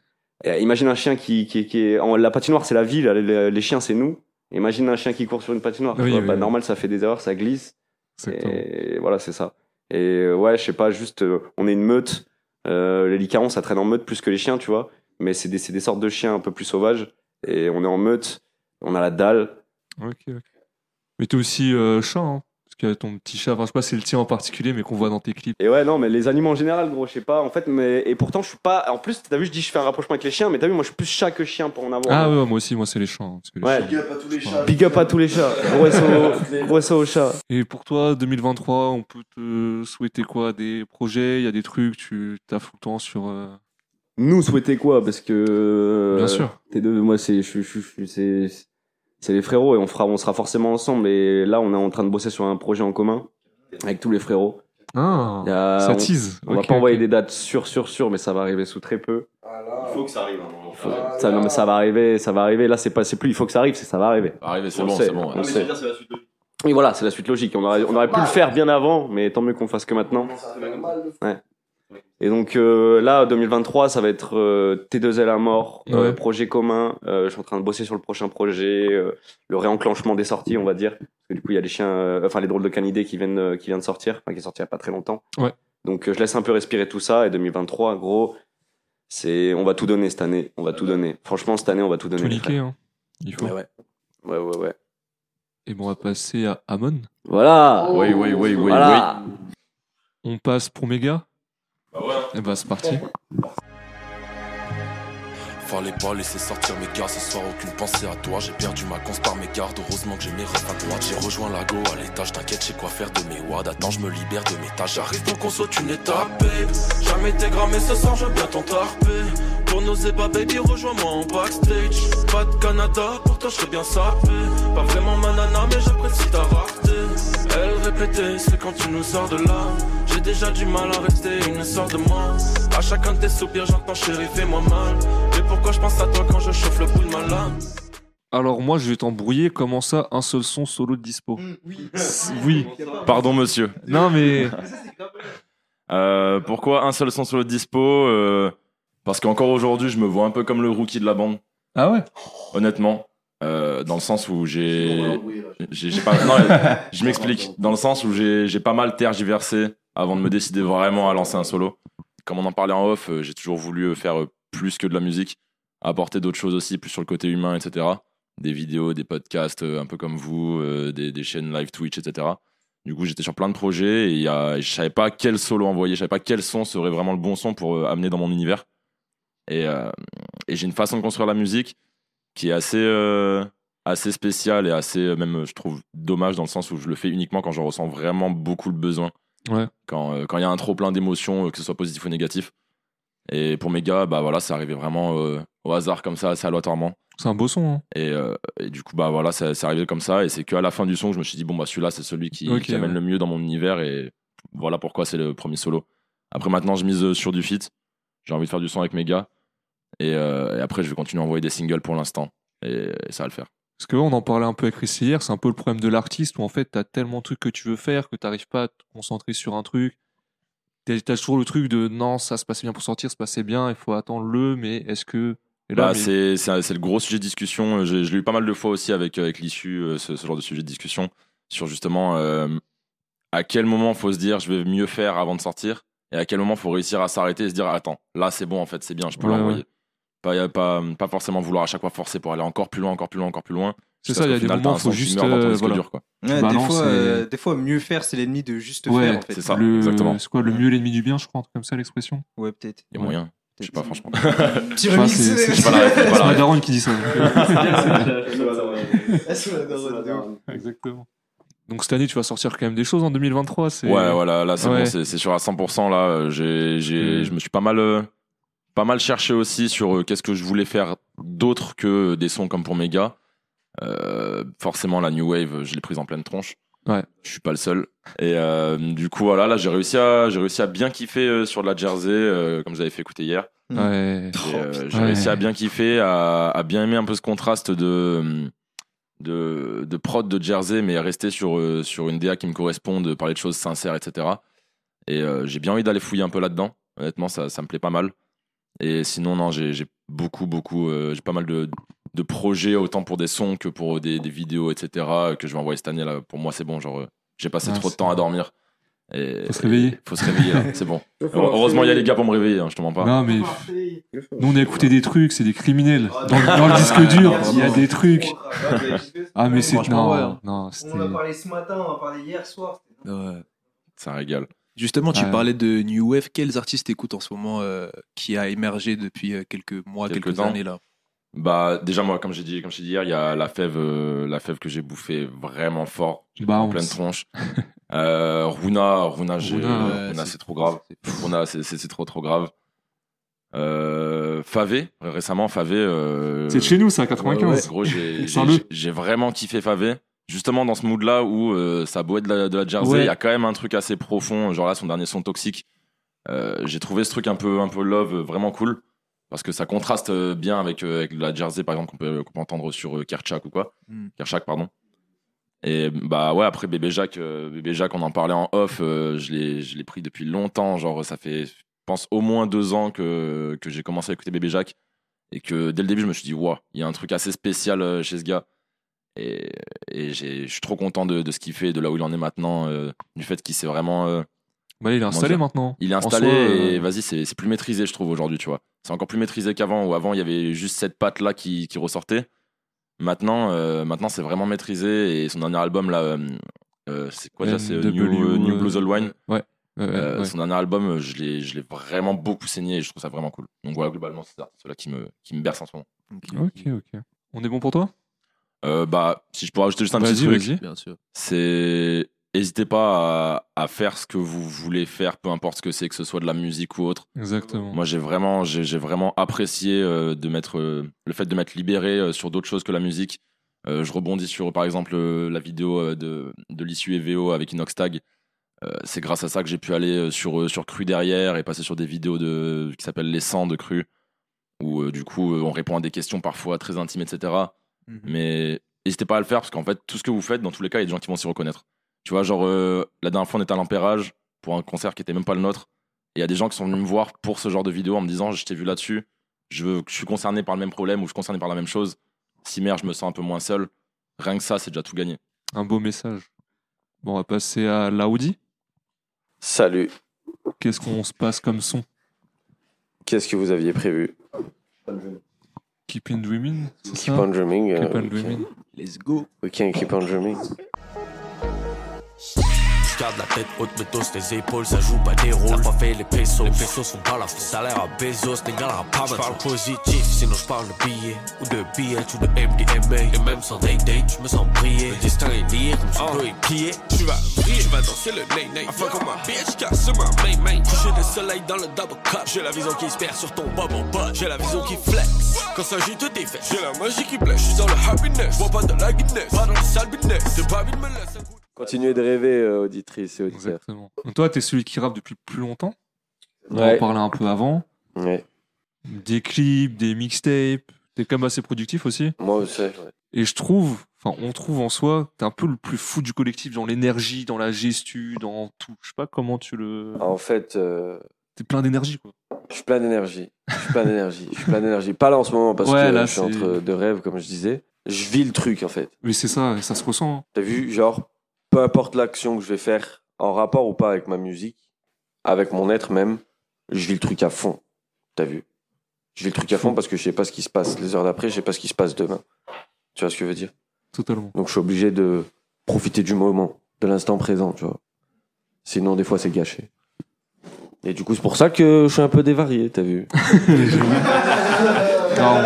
imagine un chien qui, qui, qui est, en, la patinoire, c'est la ville, les, les chiens, c'est nous. Imagine un chien qui court sur une patinoire, Oui, vois, oui, bah, oui. normal, ça fait des erreurs, ça glisse. Exactement. Et voilà, c'est ça. Et euh, ouais, je sais pas, juste, euh, on est une meute. Euh, les licarons, ça traîne en meute plus que les chiens, tu vois. Mais c'est des, sortes de chiens un peu plus sauvages. Et on est en meute, on a la dalle. Ok, ok. Mais t'es aussi euh, chat, hein A ton petit chat, enfin, je sais pas si c'est le tien en particulier, mais qu'on voit dans tes clips. Et ouais, non, mais les animaux en général, gros, je sais pas. En fait, mais et pourtant, je suis pas. En plus, t'as vu, je dis, je fais un rapprochement avec les chiens, mais t'as vu, moi, je suis plus chat que chien pour en avoir. Ah ouais, moi aussi, moi c'est les chats. hein, parce que les Ouais. chiens- Big up à tous les chats. Big up à tous les chats. Gros aux chats. Et pour toi, 2023, on peut te souhaiter quoi? Des projets, il y a des trucs, tu taffes tout le temps sur. euh, nous souhaiter quoi? Parce que. Bien sûr. T'es deux, moi, c'est, je, je, je- c'est, c'est les frérots et on fera, on sera forcément ensemble. Et là, on est en train de bosser sur un projet en commun avec tous les frérots. Ah, a- ça on- tease. On, va Ok, pas envoyer des dates sûres, sûres, sûres, mais ça va arriver sous très peu. Il faut que ça arrive. hein. Faut- ça, non, mais ça va arriver, ça va arriver. Là, c'est pas, c'est plus, il faut que ça arrive, c'est ça va arriver. Ça va arriver, c'est On bon, c'est bon, ouais. on sait. dire, la suite voilà, c'est la suite logique. On aurait, on aurait pu le faire bien avant, mais tant mieux qu'on fasse que maintenant. Ouais. Et donc euh, là, 2023, ça va être euh, T2L à mort, euh, projet commun. Euh, je suis en train de bosser sur le prochain projet, euh, le réenclenchement des sorties, on va dire. Parce que du coup, il y a les chiens, euh, enfin les drôles de canidés qui viennent, euh, qui viennent de sortir, enfin qui est sorti il y a pas très longtemps. Ouais. Donc euh, je laisse un peu respirer tout ça. Et 2023, gros, c'est, on va tout donner cette année. On va tout donner. Franchement, cette année, on va tout donner. Tout frères. hein. Il faut. Ouais, ouais. Ouais, ouais, ouais. Et bon, on va passer à Amon. Voilà. Oui, oui, oui, oui, Voilà. On passe pour Méga Et bah, c'est parti. Fallait pas laisser sortir mes gars ce soir, aucune pensée à toi. J'ai perdu ma conce par mes gardes, heureusement que j'ai mes refs à droite. J'ai rejoint la go à l'étage, t'inquiète, j'ai quoi faire de mes wads. Attends, je me libère de mes tâches. J'arrive pour qu'on saute une étape, babe. Jamais été grammé ce soir, je veux bien t'entarper. Pour nos ébats, baby, rejoins-moi en backstage. Pas de Canada, pour toi, je serais bien sapé. Pas vraiment ma nana, mais j'apprécie ta rareté. Elle répétait, c'est quand tu nous sors de là. J'ai déjà du mal à rester une sorte de moi. À chacun de tes soupirs, j'entends chérie, fais-moi mal. Mais pourquoi je pense à toi quand je chauffe le bout de ma lame? Alors, moi, je vais t'embrouiller. Comment ça, un seul son solo de dispo? Oui. Oui. Pardon, monsieur. Non, mais. Euh, pourquoi un seul son sur le dispo Euh, Parce qu'encore aujourd'hui, je me vois un peu comme le rookie de la bande. Ah ouais? Honnêtement. Euh, dans le sens où j'ai. j'ai j'ai pas... Non, je m'explique. Dans le sens où j'ai j'ai pas mal tergiversé avant de me décider vraiment à lancer un solo. Comme on en parlait en off, euh, j'ai toujours voulu faire euh, plus que de la musique, apporter d'autres choses aussi, plus sur le côté humain, etc. Des vidéos, des podcasts, euh, un peu comme vous, euh, des, des chaînes live Twitch, etc. Du coup, j'étais sur plein de projets et, il y a, et je savais pas quel solo envoyer, je savais pas quel son serait vraiment le bon son pour euh, amener dans mon univers. Et, euh, et j'ai une façon de construire la musique qui est assez, euh, assez spéciale et assez, euh, même, je trouve, dommage dans le sens où je le fais uniquement quand j'en ressens vraiment beaucoup le besoin. Ouais. Quand euh, quand il y a un trop plein d'émotions, euh, que ce soit positif ou négatif. Et pour mes gars, bah voilà, c'est arrivé vraiment euh, au hasard comme ça, assez aléatoirement. C'est un beau son. Hein. Et, euh, et du coup, bah voilà, c'est arrivé comme ça. Et c'est qu'à la fin du son, que je me suis dit, bon, bah celui-là, c'est celui qui, Ok, qui amène ouais. le mieux dans mon univers. Et voilà pourquoi c'est le premier solo. Après, maintenant, je mise euh, sur du feat. J'ai envie de faire du son avec mes gars. Et, euh, et après, je vais continuer à envoyer des singles pour l'instant. Et, et ça va le faire. Parce que on en parlait un peu avec Chris hier, c'est un peu le problème de l'artiste où en fait t'as tellement de trucs que tu veux faire que t'arrives pas à te concentrer sur un truc. T'as t'as toujours le truc de non, ça se passait bien pour sortir, ça se passait bien, il faut attendre le, mais est-ce que. Bah, mais- c'est, le gros sujet de discussion. Euh, je l'ai eu pas mal de fois aussi avec, avec l'issue, euh, ce, ce genre de sujet de discussion, sur justement euh, à quel moment faut se dire je vais mieux faire avant de sortir, et à quel moment faut réussir à s'arrêter et se dire attends, là c'est bon en fait, c'est bien, je peux Ouais, l'envoyer. ouais. Pas, pas, pas forcément vouloir à chaque fois forcer pour aller encore plus loin, encore plus loin, encore plus loin. C'est ça, il y a des moments, t'as un faut juste, euh, disque voilà. dur, quoi. Tu Ouais, des, fois, et- euh, des fois, mieux faire, c'est l'ennemi de juste Ouais, faire. En fait. c'est ça. le... exactement. C'est quoi le mieux l'ennemi du bien, je crois, un truc comme ça l'expression Ouais, peut-être. Il y a moyen. Je sais pas, franchement. Petit remix. c'est- pas la daronne qui dit ça. Exactement. Donc cette année, tu vas sortir quand même des choses en 2023. c'est- Ouais, voilà, là c'est Ouais. bon, c'est sûr à 100%. Là, euh, j'ai, j'ai, Mm. je me suis pas mal, euh, pas mal cherché aussi sur euh, qu'est-ce que je voulais faire d'autre que des sons comme pour mes gars. Euh, forcément, la new wave, je l'ai prise en pleine tronche. Ouais. Je suis pas le seul. Et euh, du coup, voilà, là j'ai réussi à, j'ai réussi à bien kiffer euh, sur de la Jersey, euh, comme vous avez fait écouter hier. Ouais. Euh, j'ai Ouais. réussi à bien kiffer, à, à bien aimer un peu ce contraste de, de, de prod de Jersey, mais rester sur, euh, sur une DA qui me correspond, de parler de choses sincères, etc. Et euh, j'ai bien envie d'aller fouiller un peu là-dedans. Honnêtement, ça, ça me plaît pas mal. Et sinon, non, j'ai beaucoup, beaucoup, euh, j'ai pas mal de, de projets, autant pour des sons que pour des, des vidéos, etc., que je vais envoyer cette année. Là. Pour moi, c'est bon, genre, euh, j'ai passé Ah, trop de temps à dormir. Et, Faut se réveiller. et Faut se réveiller, c'est bon. Heureusement, il y a les gars pour me réveiller, hein, je te mens pas. Non, mais nous, on a écouté des trucs, c'est des criminels. Dans, le- dans le disque dur, il y a des trucs. Ah, mais c'est. Non, hein. non. On en a parlé ce matin, on en a parlé hier soir. Ouais. Ça régale. Justement, tu Ouais. parlais de New Wave. Quels artistes écoutent en ce moment euh, qui a émergé depuis euh, quelques mois, Quelques années là? Bah déjà moi comme j'ai dit comme je t'ai dit hier il y a la fève euh, la fève que j'ai bouffé vraiment fort Bah, en on pleine tronche. Euh, Runa Runa j'ai Runa, euh, ouais, Runa, c'est- trop grave. Runa c'est trop trop grave. Euh, Favé, récemment, Favé. euh, C'est de chez nous, ça, 95. Gros, j'ai- Sors-le. j'ai j'ai vraiment kiffé Favé. Justement, dans ce mood-là où euh, ça a beau être de la, de la Jersey, il Ouais. y a quand même un truc assez profond. Genre là, son dernier son toxique. Euh, j'ai trouvé ce truc un peu, un peu love vraiment cool. Parce que ça contraste euh, bien avec, avec la Jersey, par exemple, qu'on peut, peut entendre sur Kerchak ou quoi. Mm. Kerchak, pardon. Et bah ouais, après Bébé Jacques, Bébé Jacques, on en parlait en off, je l'ai pris depuis longtemps. Genre, ça fait, je pense, au moins deux ans que, que j'ai commencé à écouter Bébé Jacques. Et que dès le début, je me suis dit, waouh, il y a un truc assez spécial chez ce gars. Et, je suis trop content de, de ce qu'il fait, de là où il en est maintenant, euh, du fait qu'il s'est vraiment. euh, Bah, il est installé maintenant. Il est installé soi, et euh, vas-y, c'est c'est plus maîtrisé, je trouve, aujourd'hui, tu vois. C'est encore plus maîtrisé qu'avant, où avant, il y avait juste cette patte-là qui, qui ressortait. Maintenant, euh, maintenant c'est vraiment maîtrisé et son dernier album, là, c'est quoi déjà C'est euh, New, New euh, Blues Old Wine. ouais, ouais, ouais, Euh, ouais. Son dernier album, je l'ai je l'ai vraiment beaucoup saigné et je trouve ça vraiment cool. Donc voilà, globalement, c'est ça, ceux-là qui me, qui me berce en ce moment. Ok, ok. On est bon pour toi? Euh, bah, si je pourrais ajouter juste un petit truc, c'est n'hésitez pas à, à faire ce que vous voulez faire, peu importe ce que c'est, que ce soit de la musique ou autre. Exactement. Moi, j'ai vraiment, j'ai vraiment apprécié euh, de mettre euh, le fait de m'être libéré euh, sur d'autres choses que la musique. Euh, je rebondis sur, par exemple, euh, la vidéo euh, de, de l'issue EVO avec Inoxtag. Euh, c'est grâce à ça que j'ai pu aller euh, sur, euh, sur Cru derrière et passer sur des vidéos de, qui s'appellent Les 100 de Cru, où euh, du coup, euh, on répond à des questions parfois très intimes, etc. Mhm. Mais n'hésitez pas à le faire parce qu'en fait, tout ce que vous faites, dans tous les cas, il y a des gens qui vont s'y reconnaître. Tu vois, genre, euh, la dernière fois, on était à l'Empérage pour un concert qui était même pas le nôtre. Et il y a des gens qui sont venus me voir pour ce genre de vidéo en me disant Je t'ai vu là-dessus, je, veux- je suis concerné par le même problème ou je suis concerné par la même chose. Si merde, je me sens un peu moins seul. Rien que ça, c'est déjà tout gagné. Un beau message. Bon, on va passer à l'Audi. Salut. Qu'est-ce qu'on se passe comme son? Qu'est-ce que vous aviez prévu? Keep on Dreaming Keep ça on dreaming. euh, Keep on we can- Dreaming. Let's go. We can keep on dreaming. Je garde la tête haute, me tosse les épaules, ça joue pas des rôles. T'as pas fait les pesos, les pesos sont pas là, faut salaire à Bezos, les gars là, pas Je parle positif, sinon je parle de billets, ou de billets, ou de MDMA. Et même sans date date, je me sens briller. Le destin est lié, comme je peux y plier. Tu vas rire, tu vas danser le nain nain. Enfin comme ma bitch, casse ma main main. Coucher de soleil dans le double cup. J'ai la vision qui se perd sur ton bubble butt. J'ai la vision qui flex. Quand ça joue, tout est fait. J'ai la magie qui blesse, je suis dans le happiness. Vois pas de la Guinness, pas dans le sale business. De pas me laisser. Continuez de rêver, euh, auditrices et auditeurs. Exactement. Donc toi, t'es celui qui rappe depuis plus longtemps? On Ouais. en parlait un peu avant. Ouais. Des clips, des mixtapes. T'es quand même assez productif aussi? Moi aussi, ouais. Et je trouve, enfin, on trouve en soi, t'es un peu le plus fou du collectif dans l'énergie, dans la gestu, dans tout. Je sais pas comment tu le. En fait, euh, T'es plein d'énergie, quoi. je suis plein d'énergie. Je suis plein d'énergie. Je suis plein d'énergie. Pas là en ce moment parce Ouais, que là, je suis entre deux rêves, comme je disais. Je vis le truc en fait. Mais c'est ça, ça se ressent. hein. T'as vu, genre, peu importe l'action que je vais faire, en rapport ou pas avec ma musique, avec mon être même, je vis le truc à fond. T'as vu? Je vis le truc à fond parce que je sais pas ce qui se passe les heures d'après, je sais pas ce qui se passe demain. Tu vois ce que je veux dire? Totalement. Donc je suis obligé de profiter du moment, de l'instant présent, tu vois. Sinon, des fois, c'est gâché. Et du coup, c'est pour ça que je suis un peu dévarié, t'as vu? Non,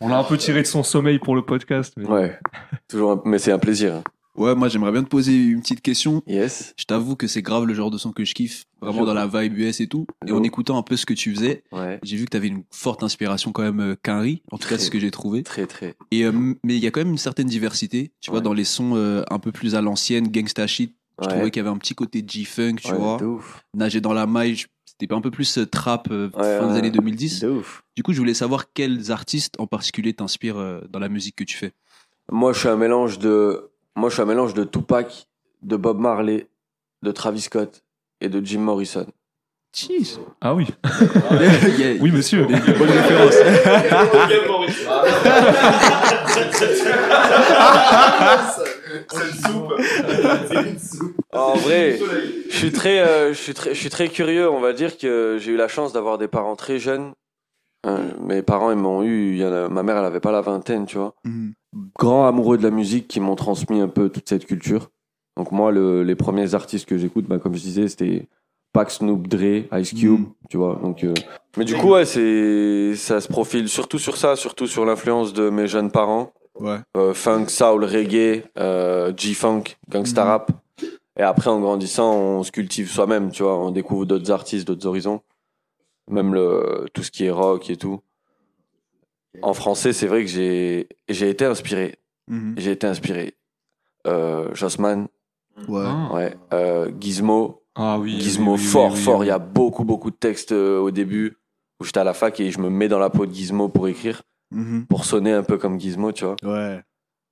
on, l'a un peu tiré de son sommeil pour le podcast. mais- Ouais. Toujours un- Mais c'est un plaisir. Ouais, moi j'aimerais bien te poser une petite question. Yes. Je t'avoue que c'est grave le genre de son que je kiffe, vraiment dans la vibe US et tout. Et en écoutant un peu ce que tu faisais, Ouais. j'ai vu que t'avais une forte inspiration quand même euh, Quinry, en tout cas Très. c'est ce que j'ai trouvé. Très, très. Et euh, mais il y a quand même une certaine diversité, tu vois, dans les sons euh, un peu plus à l'ancienne, gangsta shit. Je Ouais. trouvais qu'il y avait un petit côté G-funk, tu vois. Nager dans la maille, c'était un peu plus trap euh, fin des années 2010. De ouf. Du coup, je voulais savoir quels artistes en particulier t'inspirent dans la musique que tu fais. Moi, je suis un mélange de, moi, je suis un mélange de Tupac, de Bob Marley, de Travis Scott et de Jim Morrison. Jeez. Ah oui. Il y a- oui, monsieur. Bonne référence. En vrai, je suis très, euh, je suis très, je suis très curieux. On va dire que j'ai eu la chance d'avoir des parents très jeunes. Euh, mes parents, ils m'ont eu. il y en a- ma mère, elle avait pas la vingtaine, tu vois. Mhm. Grand amoureux de la musique qui m'ont transmis un peu toute cette culture. Donc moi, le- les premiers artistes que j'écoute, bah, comme je disais, c'était Pac, Snoop, Dre, Ice Cube, tu vois. Donc, euh, mais du coup, ouais, c'est, ça se profile surtout sur ça, surtout sur l'influence de mes jeunes parents. Ouais. Euh, funk, soul, reggae, euh, G-funk, gangsta Mhm. rap. Et après, en grandissant, on se cultive soi-même, tu vois. On découvre d'autres artistes, d'autres horizons. Même le, tout ce qui est rock et tout. En français, c'est vrai que j'ai j'ai été inspiré. Mhm. J'ai été inspiré. Euh, Jossman, Ouais. ouais. Euh, Gizmo, Ah oui. Gizmo oui, oui, fort, oui, oui, fort. oui. Il y a beaucoup, beaucoup de textes euh, au début où j'étais à la fac et je me mets dans la peau de Gizmo pour écrire, Mhm. pour sonner un peu comme Gizmo, tu vois. Ouais.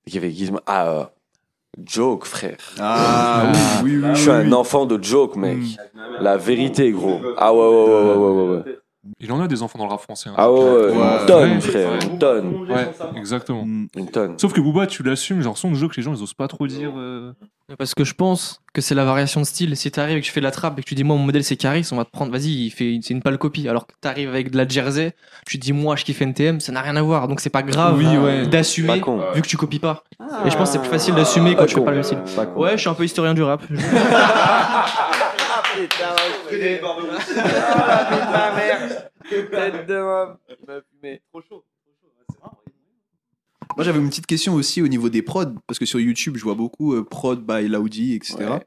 Il y avait Gizmo. Ah, euh, Joke, frère. Ah, oui, oui, oui. Je suis un enfant de Joke, mec. Mm. La vérité, gros. Ah ouais, ouais, ouais, ouais, ouais, ouais, ouais. Il en a des enfants dans le rap français. hein. Ah ouais, ouais, Ouais. une tonne, Ouais. frère, une tonne. Ouais, exactement. Une tonne. Sauf que Booba, tu l'assumes, genre son jeu que les gens ils osent pas trop dire. euh, Parce que je pense que c'est la variation de style. Si t'arrives et que tu fais de la trappe et que tu dis moi mon modèle c'est Caris, on va te prendre, vas-y, il fait, c'est une pâle copie. Alors que t'arrives avec de la Jersey, tu dis moi je kiffe NTM, ça n'a rien à voir. Donc c'est pas grave Oui, ouais. Pas d'assumer con. vu que tu copies pas. Et je pense que c'est plus facile d'assumer quand Pas tu fais con. pas le même style. Pas con. Ouais, je suis un peu historien du rap. Moi, j'avais une petite question aussi au niveau des prods, parce que sur YouTube, je vois beaucoup euh, prod by Laudi, etc. Ouais.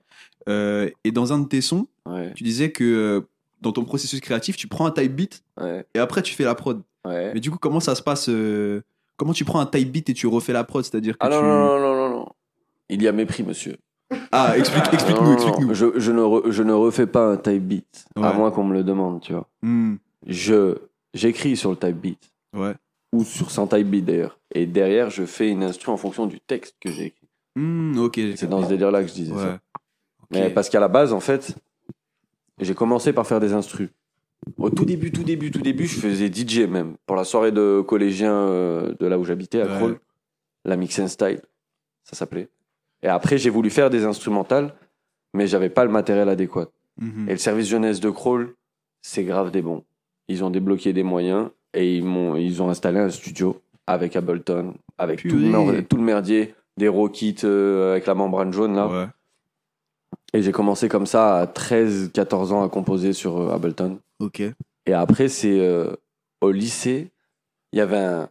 Euh, et dans un de tes sons, Ouais, tu disais que euh, dans ton processus créatif, tu prends un type beat ouais, et après tu fais la prod. ouais. Mais du coup, comment ça se passe euh, Comment tu prends un type beat et tu refais la prod? C'est-à-dire que Ah non, tu... non, non, non, non, non. Il y a mépris, monsieur. Ah, explique, explique-nous, non, non. explique-nous. Je, je, ne re- je ne refais pas un type beat, à moins qu'on me le demande, tu vois. Hmm, Je J'écris sur le type beat, Ouais. ou sur sans type beat d'ailleurs. Et derrière, je fais une instru en fonction du texte que j'ai écrit. Hmm, ok. C'est dans ce délire-là que je disais Ouais. ça. Mais parce qu'à la base, en fait, j'ai commencé par faire des instrus. Au tout début, tout début, tout début, je faisais DJ même. Pour la soirée de collégiens euh, de là où j'habitais, à Ouais. Crolles. La Mix and Style, ça s'appelait. Et après, j'ai voulu faire des instrumentales, mais j'avais pas le matériel adéquat. Mhm. Et le service jeunesse de Crawl, c'est grave des bons. Ils ont débloqué des moyens et ils, m'ont, ils ont installé un studio avec Ableton, avec tout le, Purée. mer- tout le merdier, des raw kits euh, avec la membrane jaune là. Ouais. Et j'ai commencé comme ça à 13, 14 ans à composer sur euh, Ableton. Ok. Et après, c'est euh, au lycée, il y avait un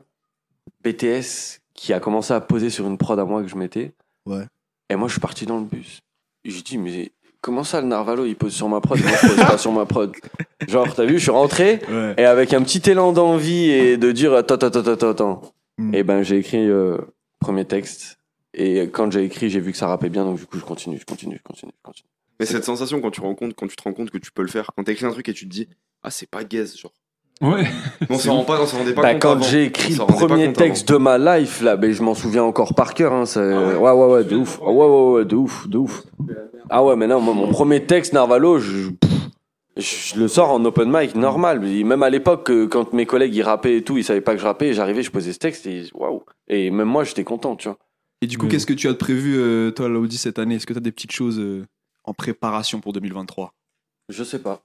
BTS qui a commencé à poser sur une prod à moi que je mettais. Ouais. Et moi, je suis parti dans le bus. Et je dis, mais comment ça, le Narvalo, il pose sur ma prod Moi, je pose pas sur ma prod? Genre, t'as vu, je suis rentré Ouais. et avec un petit élan d'envie et de dire, attends, attends, attends, attends, attends. Mm. Et ben, j'ai écrit euh, premier texte. Et quand j'ai écrit, j'ai vu que ça rappait bien, donc du coup, je continue, je continue, je continue, je continue. Mais cette sensation quand tu, rends compte, quand tu te rends compte que tu peux le faire, quand t'écris un truc et tu te dis Ah, c'est pas gaze, genre. Ouais. On s'en rend pas, on s'en rendait pas Bah, compte. quand avant. j'ai écrit le premier texte avant. de ma life, là, ben, je m'en souviens encore par cœur. Hein, ça- ouais, ouais, ouais, de ouf. Ouais, ouais, ouais, de ouf, de ouf. Ah ouais, mais non, moi, mon premier texte, Narvalo, je, le sors en open mic, normal. Même à l'époque, euh, quand mes collègues ils rappaient et tout, ils savaient pas que je rappais, j'arrivais, je posais ce texte et waouh. Et même moi, j'étais content, tu vois. Et du coup, Mais- qu'est-ce que tu as de prévu, euh, toi, Laudi, cette année? Est-ce que tu as des petites choses euh, en préparation pour 2023 Je sais pas.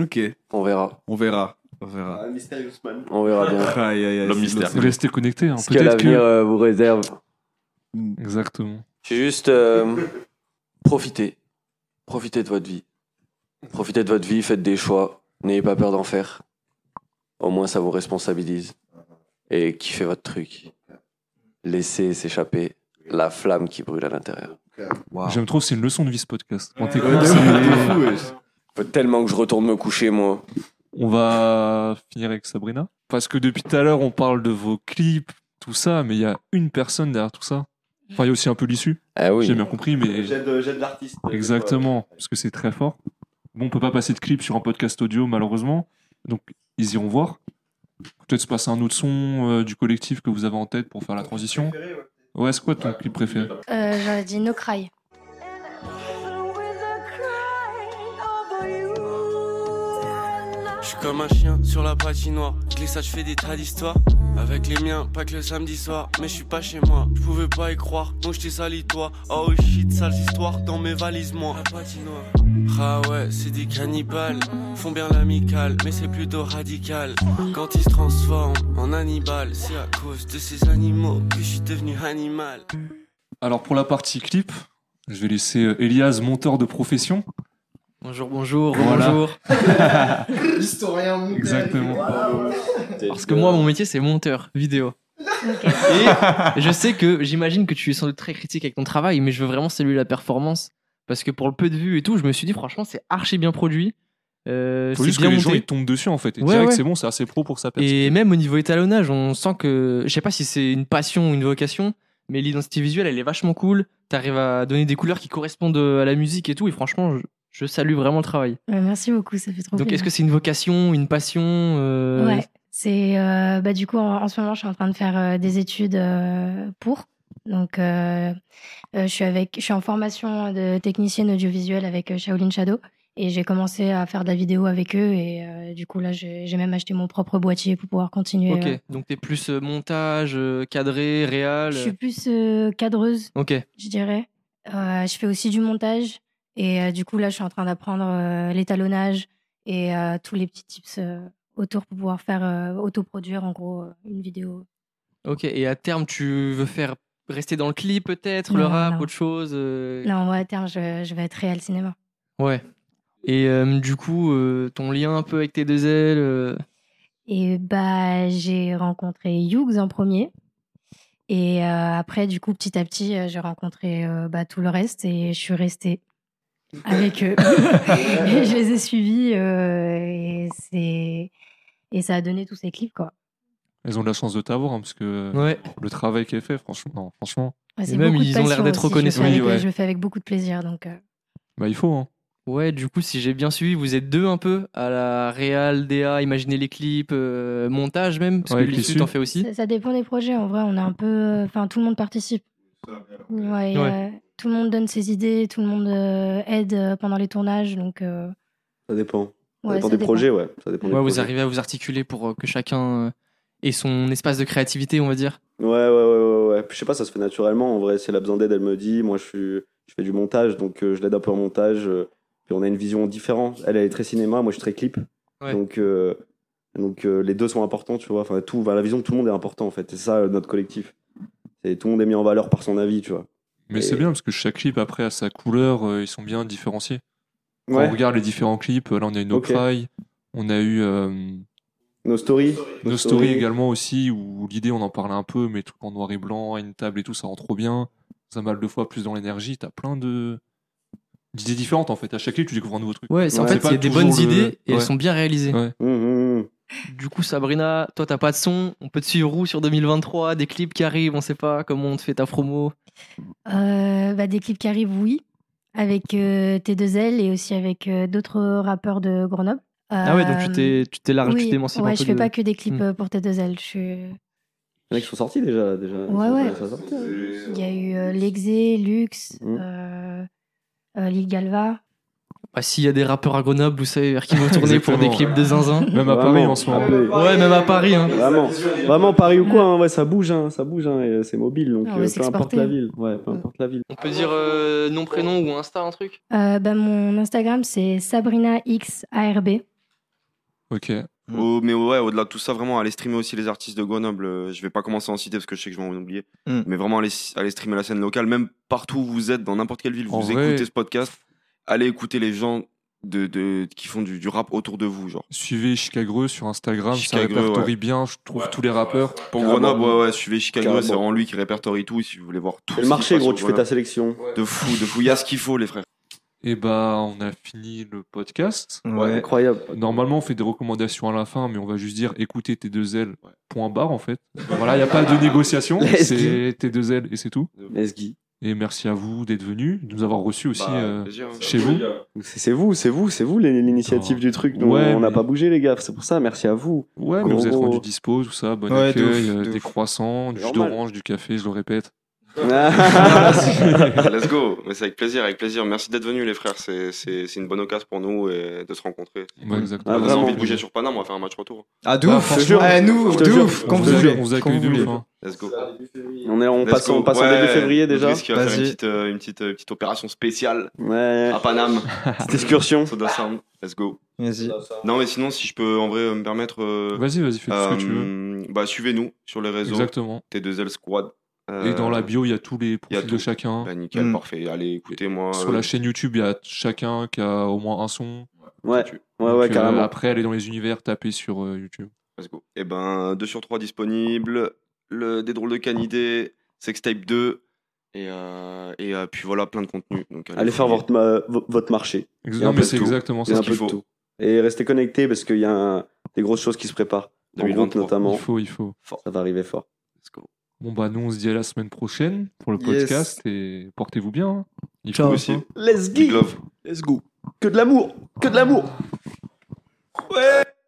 Ok, On verra. on verra. On verra. On verra bien. Aïe, aïe, aïe, L'homme c'est mystère. Restez connectés. Hein. Ce que l'avenir que. euh, vous réserve. Exactement. C'est juste euh, profitez. Profitez de votre vie. Profitez de votre vie, faites des choix. N'ayez pas peur d'en faire. Au moins, ça vous responsabilise. Et kiffez votre truc. Laissez s'échapper la flamme qui brûle à l'intérieur. J'aime trop, c'est une leçon de vie ce podcast. Quand t'écoutes, Ouais, de c'est- fou, de fou, ouais. Faut tellement que je retourne me coucher, moi. On va finir avec Sabrina. Parce que depuis tout à l'heure, on parle de vos clips, tout ça, mais il y a une personne derrière tout ça. Enfin, il y a aussi un peu l'issue. Ah oui. J'ai bien compris, mais. J'aide j'aide l'artiste. Exactement, parce que c'est très fort. Bon, on peut pas passer de clip sur un podcast audio, malheureusement. Donc, ils iront voir. Peut-être se passer un autre son euh, du collectif que vous avez en tête pour faire la transition. Ouais, c'est quoi ton clip préféré? Euh, J'aurais dit No Cry. Comme un chien sur la patinoire. Je glisse, je fais des tas. Avec les miens, pas que le samedi soir. Mais je suis pas chez moi, je pouvais pas y croire. Donc je t'ai sali toi. Oh shit, sales histoires dans mes valises, moi. La patinoire. Ah ouais, c'est des cannibales. Font bien l'amical, mais c'est plutôt radical. Quand ils se transforment en Hannibal, c'est à cause de ces animaux que je suis devenu animal. Alors, pour la partie clip, je vais laisser euh, Elias, monteur de profession. Bonjour, bonjour, Voilà. bonjour. Historien monteur. Exactement. Parce que moi, mon métier, c'est monteur vidéo. Et je sais que j'imagine que tu es sans doute très critique avec ton travail, mais je veux vraiment saluer la performance. Parce que pour le peu de vues et tout, je me suis dit, franchement, c'est archi bien produit. Euh, Faut c'est juste que les gens ils tombent dessus en fait. Et Ouais, ouais. c'est bon, c'est assez pro pour que ça pète. Et même au niveau étalonnage, on sent que, je sais pas si c'est une passion ou une vocation, mais l'identité visuelle, elle est vachement cool. T'arrives à donner des couleurs qui correspondent à la musique et tout. Et franchement, je, salue vraiment le travail. Ouais, merci beaucoup, ça fait trop Donc, plaisir. est-ce que c'est une vocation, une passion euh, Ouais, c'est euh, bah du coup en, en ce moment je suis en train de faire euh, des études pour. Donc je suis avec, je suis en formation de technicienne audiovisuelle avec Shaolin Shadow et j'ai commencé à faire de la vidéo avec eux et euh, du coup là j'ai j'ai même acheté mon propre boîtier pour pouvoir continuer. Ok, donc t'es plus euh, montage, cadré, réal. Je suis plus euh, cadreuse, Ok. je dirais. Euh, je fais aussi du montage et euh, du coup là je suis en train d'apprendre euh, l'étalonnage et euh, tous les petits tips autour pour pouvoir faire autoproduire en gros une vidéo. Ok, et à terme, tu veux faire rester dans le clip peut-être, le rap, non. autre chose euh, Non, ouais, à terme, je, je vais être réel cinéma. Ouais. Et euh, du coup, euh, ton lien un peu avec tes deux ailes. Et bah, j'ai rencontré Hughes en premier. Et après, du coup, petit à petit, j'ai rencontré bah, tout le reste et je suis restée avec eux. et je les ai suivis euh, et, c'est... et ça a donné tous ces clips, quoi. Elles ont de la chance de t'avoir hein, parce que Ouais. le travail qu'elle fait, franchement, non, franchement, Ouais, c'est Et même, ils ont l'air d'être je fais reconnaissants. ouais. Je le fais avec beaucoup de plaisir, donc... euh, bah il faut. Hein. Ouais, du coup, si j'ai bien suivi, vous êtes deux un peu à la réal, DA, imaginer les clips, euh, montage même, parce Ouais, que l'issue t'en fait aussi. Ça, ça dépend des projets. En vrai, on est un peu. Enfin, tout le monde participe. Ouais, Ouais. euh, tout le monde donne ses idées, tout le monde euh, aide euh, pendant les tournages. Donc, euh, Ça dépend. Ça Ouais, dépend ça des dépend. projets, ouais. Ça dépend des Ouais, vous projets. arrivez à vous articuler pour que chacun ait son espace de créativité, on va dire. Ouais, ouais, ouais, ouais, ouais. Puis, je sais pas, ça se fait naturellement. En vrai, si elle a besoin d'aide, elle me dit. Moi, je, suis, je fais du montage, donc euh, je l'aide un peu en montage. euh, puis on a une vision différente. Elle, elle est très cinéma, moi, je suis très clip. Ouais. Donc, euh, donc euh, les deux sont importants, tu vois. Enfin, tout, enfin, la vision de tout le monde est importante, en fait. C'est ça, euh, notre collectif. C'est tout le monde est mis en valeur par son avis, tu vois. Mais Et- c'est bien parce que chaque clip après a sa couleur, euh, ils sont bien différenciés. Quand Ouais. on regarde les différents clips, euh, là on a eu No Ok. Cry, on a eu euh, Nos stories. No Story également aussi, où l'idée on en parlait un peu, mais truc en noir et blanc, à une table et tout, ça rend trop bien. Ça mal deux fois plus dans l'énergie, t'as plein de d'idées différentes en fait. À chaque clip tu découvres un nouveau truc. Ouais, c'est en fait, il y a des bonnes le- idées et elles sont bien réalisées. Ouais. Hum, hum, hum. Du coup, Sabrina, toi, t'as pas de son. On peut te suivre où sur 2023 Des clips qui arrivent, on sait pas comment on te fait ta promo. Euh, bah, des clips qui arrivent, oui. Avec euh, T2L et aussi avec euh, d'autres rappeurs de Grenoble. Ah ouais, donc tu t'es- tu t'es large, tu t'émancipes un Ouais, je fais de- pas que des clips Hmm. pour T2L. Je suis... Il y en a qui sont sortis déjà. déjà. Ouais, ouais. Hein. Il y a eu euh, Lexé, Lux, Hmm. euh, euh, Lil Galva. Bah, S'il y a des rappeurs à Grenoble, vous savez vers qui vous tournez pour des clips de zinzin. Même à Vraiment, Paris en ce moment. Ouais, même à Paris. Hein. Vraiment, vraiment Paris ou quoi, hein, ouais, ça bouge, hein, ça bouge, hein, et c'est mobile, donc Ah, on euh, peu importe la ville. Ouais, peu importe la ville. On peut dire euh, nom, prénom ou Insta, un truc? Euh, bah, mon Instagram, c'est SabrinaXARB. Ok. Oh, mais ouais, au-delà de tout ça, vraiment, aller streamer aussi les artistes de Grenoble. euh, je vais pas commencer à en citer parce que je sais que je vais en oublier. Mm. Mais vraiment, aller, aller streamer la scène locale, même partout où vous êtes, dans n'importe quelle ville, En vous vrai- écoutez ce podcast, allez écouter les gens de, de, qui font du, du rap autour de vous. Genre. Suivez Chicagreux sur Instagram, ça Chicagreux, répertorie ouais. bien, je trouve tous les rappeurs. Pour Carrément. Grenoble, ouais, ouais, suivez Chicago, Carrément. c'est vraiment lui qui répertorie tout. Si vous voulez voir tout. Le marché, gros, tu fais ta sélection. De fou, de fou. Il y a ce qu'il faut, les frères. Et bah on a fini le podcast. Ouais. Incroyable. Normalement, on fait des recommandations à la fin, mais on va juste dire écoutez T2L, point barre en fait. Voilà, il n'y a pas de négociation, c'est T2L et c'est tout. Let's. Et merci à vous d'être venus, de nous avoir reçus aussi Bah, euh, plaisir, hein. chez vous. C'est c'est vous, c'est vous, c'est vous l'initiative du truc. Nous, Ouais, on n'a mais- pas bougé, les gars. C'est pour ça, merci à vous. Ouais, mais vous êtes rendu dispo, tout ça, bon Ouais, de accueil, ouf, euh, de des ouf. croissants, du jus d'orange, du café, je le répète. Let's go. Mais c'est avec plaisir, avec plaisir. Merci d'être venus, les frères. C'est, c'est, c'est une bonne occasion pour nous et de se rencontrer. Ouais, exactement. Ah, On a envie de bouger sur Paname, on va faire un match retour. Ah, de Bah, ouf. Eh, nous, de ouf. On vous vous, voulez. on vous Quand accueille de ouf. hein. Let's go. on est, on Let's passe, go. on passe en Ouais, début février déjà. Qui va faire une petite, euh, une, petite, euh, petite opération spéciale Ouais. à Paname. Petite excursion. Soda Sound. Let's go. Vas-y. Non, mais sinon, si je peux en vrai me permettre. euh, Vas-y, vas-y, fais tout ce que tu veux. euh, Bah, suivez-nous sur les réseaux. Exactement. T2L Squad. Et dans la Euh, bio, il y a tous les il profils de chacun. Bah, nickel, Mm. parfait. Allez, écoutez-moi. Sur euh, la chaîne YouTube, il y a chacun qui a au moins un son. Ouais, tu- ouais, Donc, ouais, euh, carrément. après, aller dans les univers, taper sur euh, YouTube. Let's go. Et ben, 2 sur 3 disponibles. Le, des drôles de canidés. Sextape 2. Et, euh, et euh, puis voilà, plein de contenu. Donc, Allez faire votre, ma- votre marché. Il Non, mais c'est exactement Il y a ça un ce qu'il peu de faut. tout. Et restez connectés parce qu'il y a un- des grosses choses qui se préparent. En groupe 2023. notamment. Il faut, il faut. Ça va arriver fort. Bon, bah, nous, on se dit à la semaine prochaine pour le Yes. podcast et portez-vous bien. hein. Il Ciao. faut Aussi. Let's go. Let's go. Que de l'amour. Que de l'amour. Ouais.